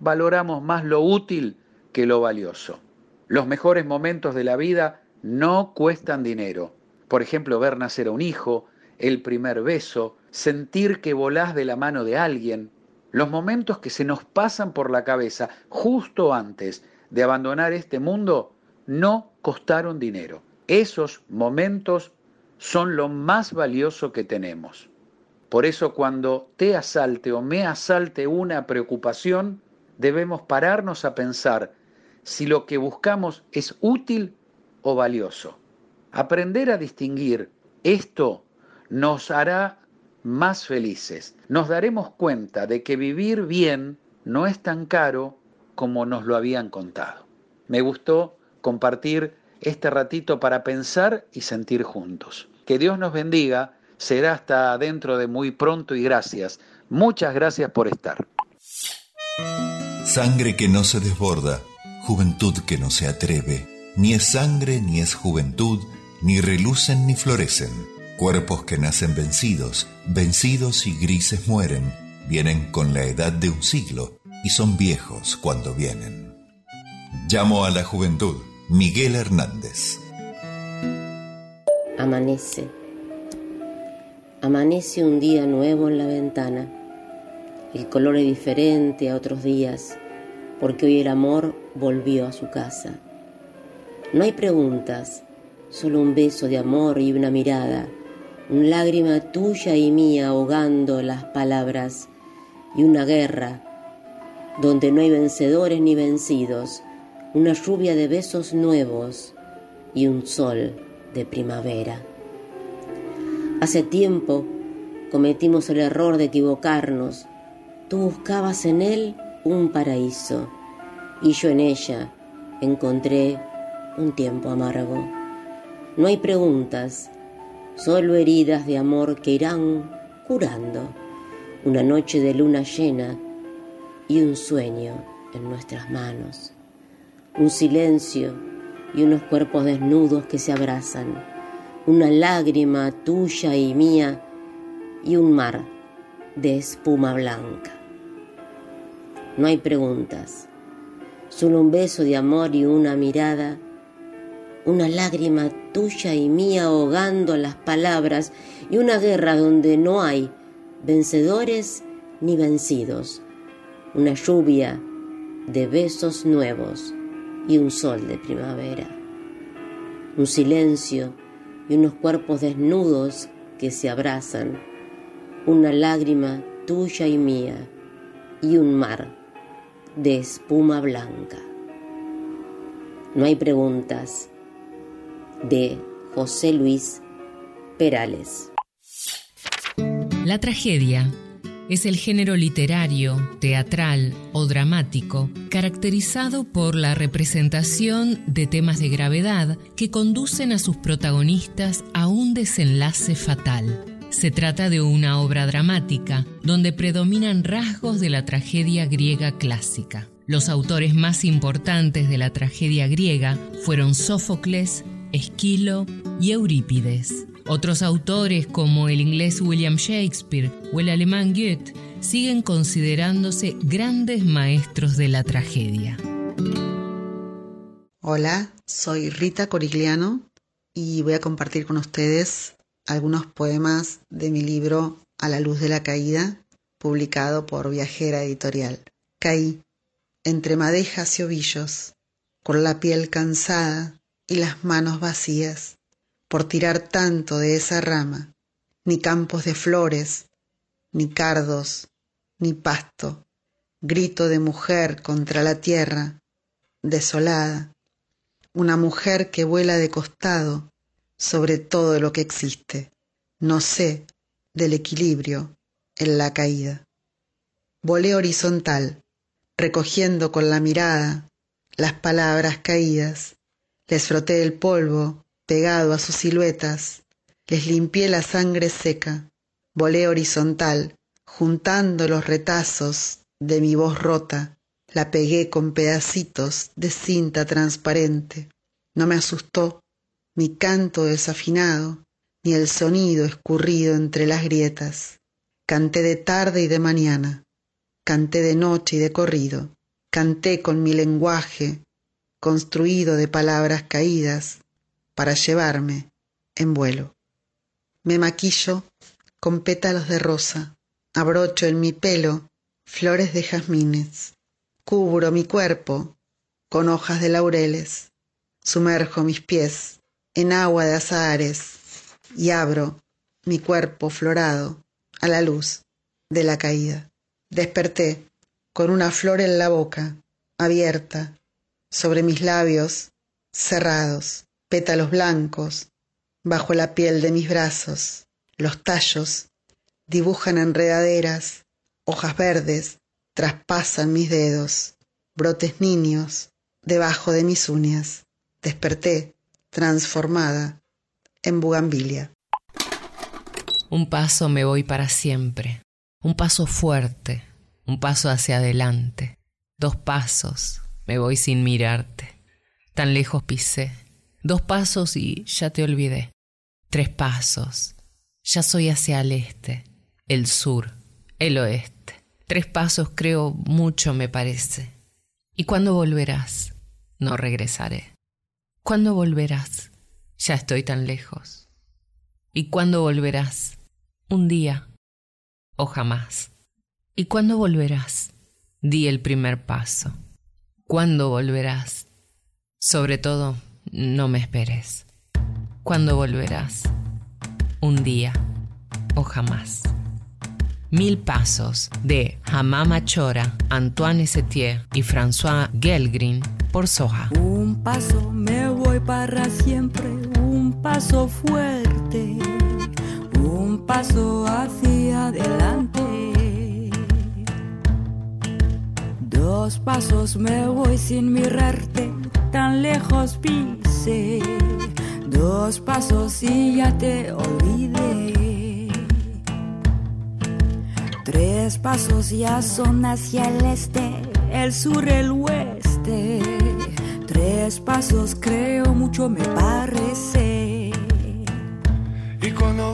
valoramos más lo útil que lo valioso. Los mejores momentos de la vida no cuestan dinero. Por ejemplo, ver nacer a un hijo, el primer beso, sentir que volás de la mano de alguien. Los momentos que se nos pasan por la cabeza justo antes de abandonar este mundo no costaron dinero. Esos momentos son lo más valioso que tenemos. Por eso cuando te asalte o me asalte una preocupación, debemos pararnos a pensar si lo que buscamos es útil o valioso. Aprender a distinguir esto nos hará más felices. Nos daremos cuenta de que vivir bien no es tan caro como nos lo habían contado. Me gustó compartir este ratito para pensar y sentir juntos. Que Dios nos bendiga. Será hasta dentro de muy pronto y gracias. Muchas gracias por estar. Sangre que no se desborda, juventud que no se atreve, ni es sangre ni es juventud, ni relucen ni florecen, cuerpos que nacen vencidos, vencidos y grises mueren, vienen con la edad de un siglo y son viejos cuando vienen. Llamo a la juventud, Miguel Hernández. Amanece. Amanece un día nuevo en la ventana. El color es diferente a otros días, porque hoy el amor volvió a su casa. No hay preguntas, solo un beso de amor y una mirada, una lágrima tuya y mía ahogando las palabras, y una guerra donde no hay vencedores ni vencidos, una lluvia de besos nuevos y un sol de primavera. Hace tiempo cometimos el error de equivocarnos. Tú buscabas en él un paraíso y yo en ella encontré un tiempo amargo. No hay preguntas, solo heridas de amor que irán curando. Una noche de luna llena y un sueño en nuestras manos. Un silencio y unos cuerpos desnudos que se abrazan. Una lágrima tuya y mía y un mar de espuma blanca. No hay preguntas, solo un beso de amor y una mirada, una lágrima tuya y mía ahogando las palabras y una guerra donde no hay vencedores ni vencidos, una lluvia de besos nuevos y un sol de primavera, un silencio y unos cuerpos desnudos que se abrazan, una lágrima tuya y mía y un mar de espuma blanca. No hay preguntas. De José Luis Perales. La tragedia es el género literario, teatral o dramático caracterizado por la representación de temas de gravedad que conducen a sus protagonistas a un desenlace fatal. Se trata de una obra dramática donde predominan rasgos de la tragedia griega clásica. Los autores más importantes de la tragedia griega fueron Sófocles, Esquilo y Eurípides. Otros autores como el inglés William Shakespeare o el alemán Goethe siguen considerándose grandes maestros de la tragedia. Hola, soy Rita Corigliano y voy a compartir con ustedes algunos poemas de mi libro A la luz de la caída, publicado por Viajera Editorial. Caí entre madejas y ovillos, con la piel cansada y las manos vacías, por tirar tanto de esa rama, ni campos de flores, ni cardos, ni pasto, grito de mujer contra la tierra, desolada, una mujer que vuela de costado sobre todo lo que existe. No sé del equilibrio en la caída. Volé horizontal, recogiendo con la mirada las palabras caídas, les froté el polvo pegado a sus siluetas, les limpié la sangre seca, volé horizontal, juntando los retazos de mi voz rota, la pegué con pedacitos de cinta transparente. No me asustó, mi canto desafinado, ni el sonido escurrido entre las grietas. Canté de tarde y de mañana, canté de noche y de corrido, canté con mi lenguaje, construido de palabras caídas, para llevarme en vuelo. Me maquillo con pétalos de rosa, abrocho en mi pelo flores de jazmines, cubro mi cuerpo con hojas de laureles, sumerjo mis pies en agua de azahares y abro mi cuerpo florado a la luz de la caída. Desperté con una flor en la boca, abierta, sobre mis labios cerrados, pétalos blancos, bajo la piel de mis brazos. Los tallos dibujan enredaderas, hojas verdes traspasan mis dedos, brotes niños debajo de mis uñas. Desperté transformada en bugambilia. Un paso me voy para siempre, un paso fuerte, un paso hacia adelante, dos pasos me voy sin mirarte, tan lejos pisé, dos pasos y ya te olvidé, tres pasos, ya soy hacia el este, el sur, el oeste, tres pasos creo mucho me parece. ¿Y cuándo volverás? No regresaré. ¿Cuándo volverás? Ya estoy tan lejos. ¿Y cuándo volverás? Un día o jamás. ¿Y cuándo volverás? Di el primer paso. ¿Cuándo volverás? Sobre todo, no me esperes. ¿Cuándo volverás? Un día o jamás. Mil pasos de Hamama Chora, Antoine Setier y François Gelgrin por Soja. Un paso me voy para siempre, un paso fuerte, un paso hacia adelante. Dos pasos me voy sin mirarte, tan lejos pise. Dos pasos y ya te olvidé. Tres pasos ya son hacia el este, el sur, el oeste. Tres pasos creo mucho me parece. ¿Y cuándo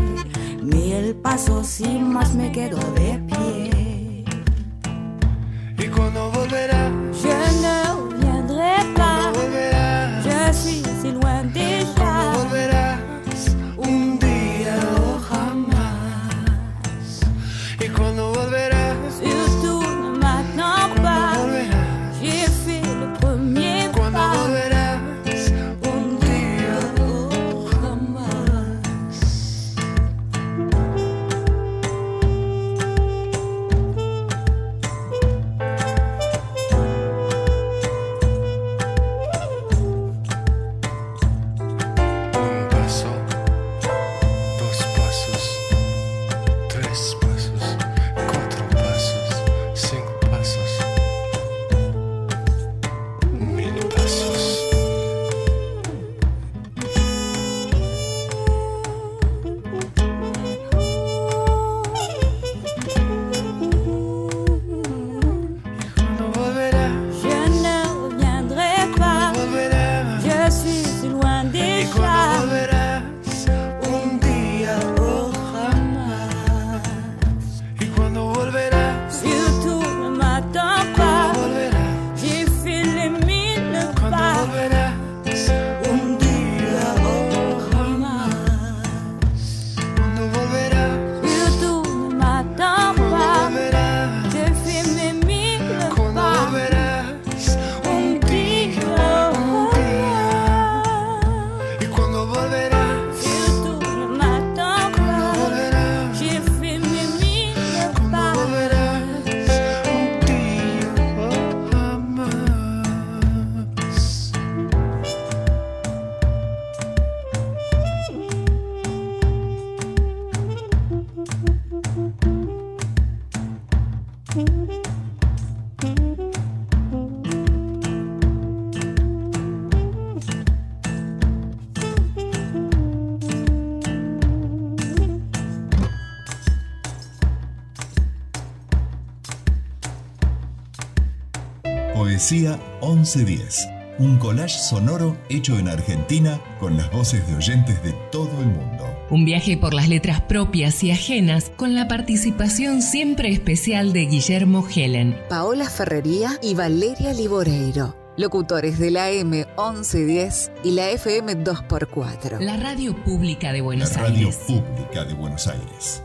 Mil pasos y más me quedo de pie. Poesía 1110. Un collage sonoro hecho en Argentina con las voces de oyentes de todo el mundo. Un viaje por las letras propias y ajenas con la participación siempre especial de Guillermo Helen. Paola Ferrería y Valeria Liboreiro. Locutores de la M1110 y la FM 2x4. La radio pública de Buenos La radio pública de Buenos Aires.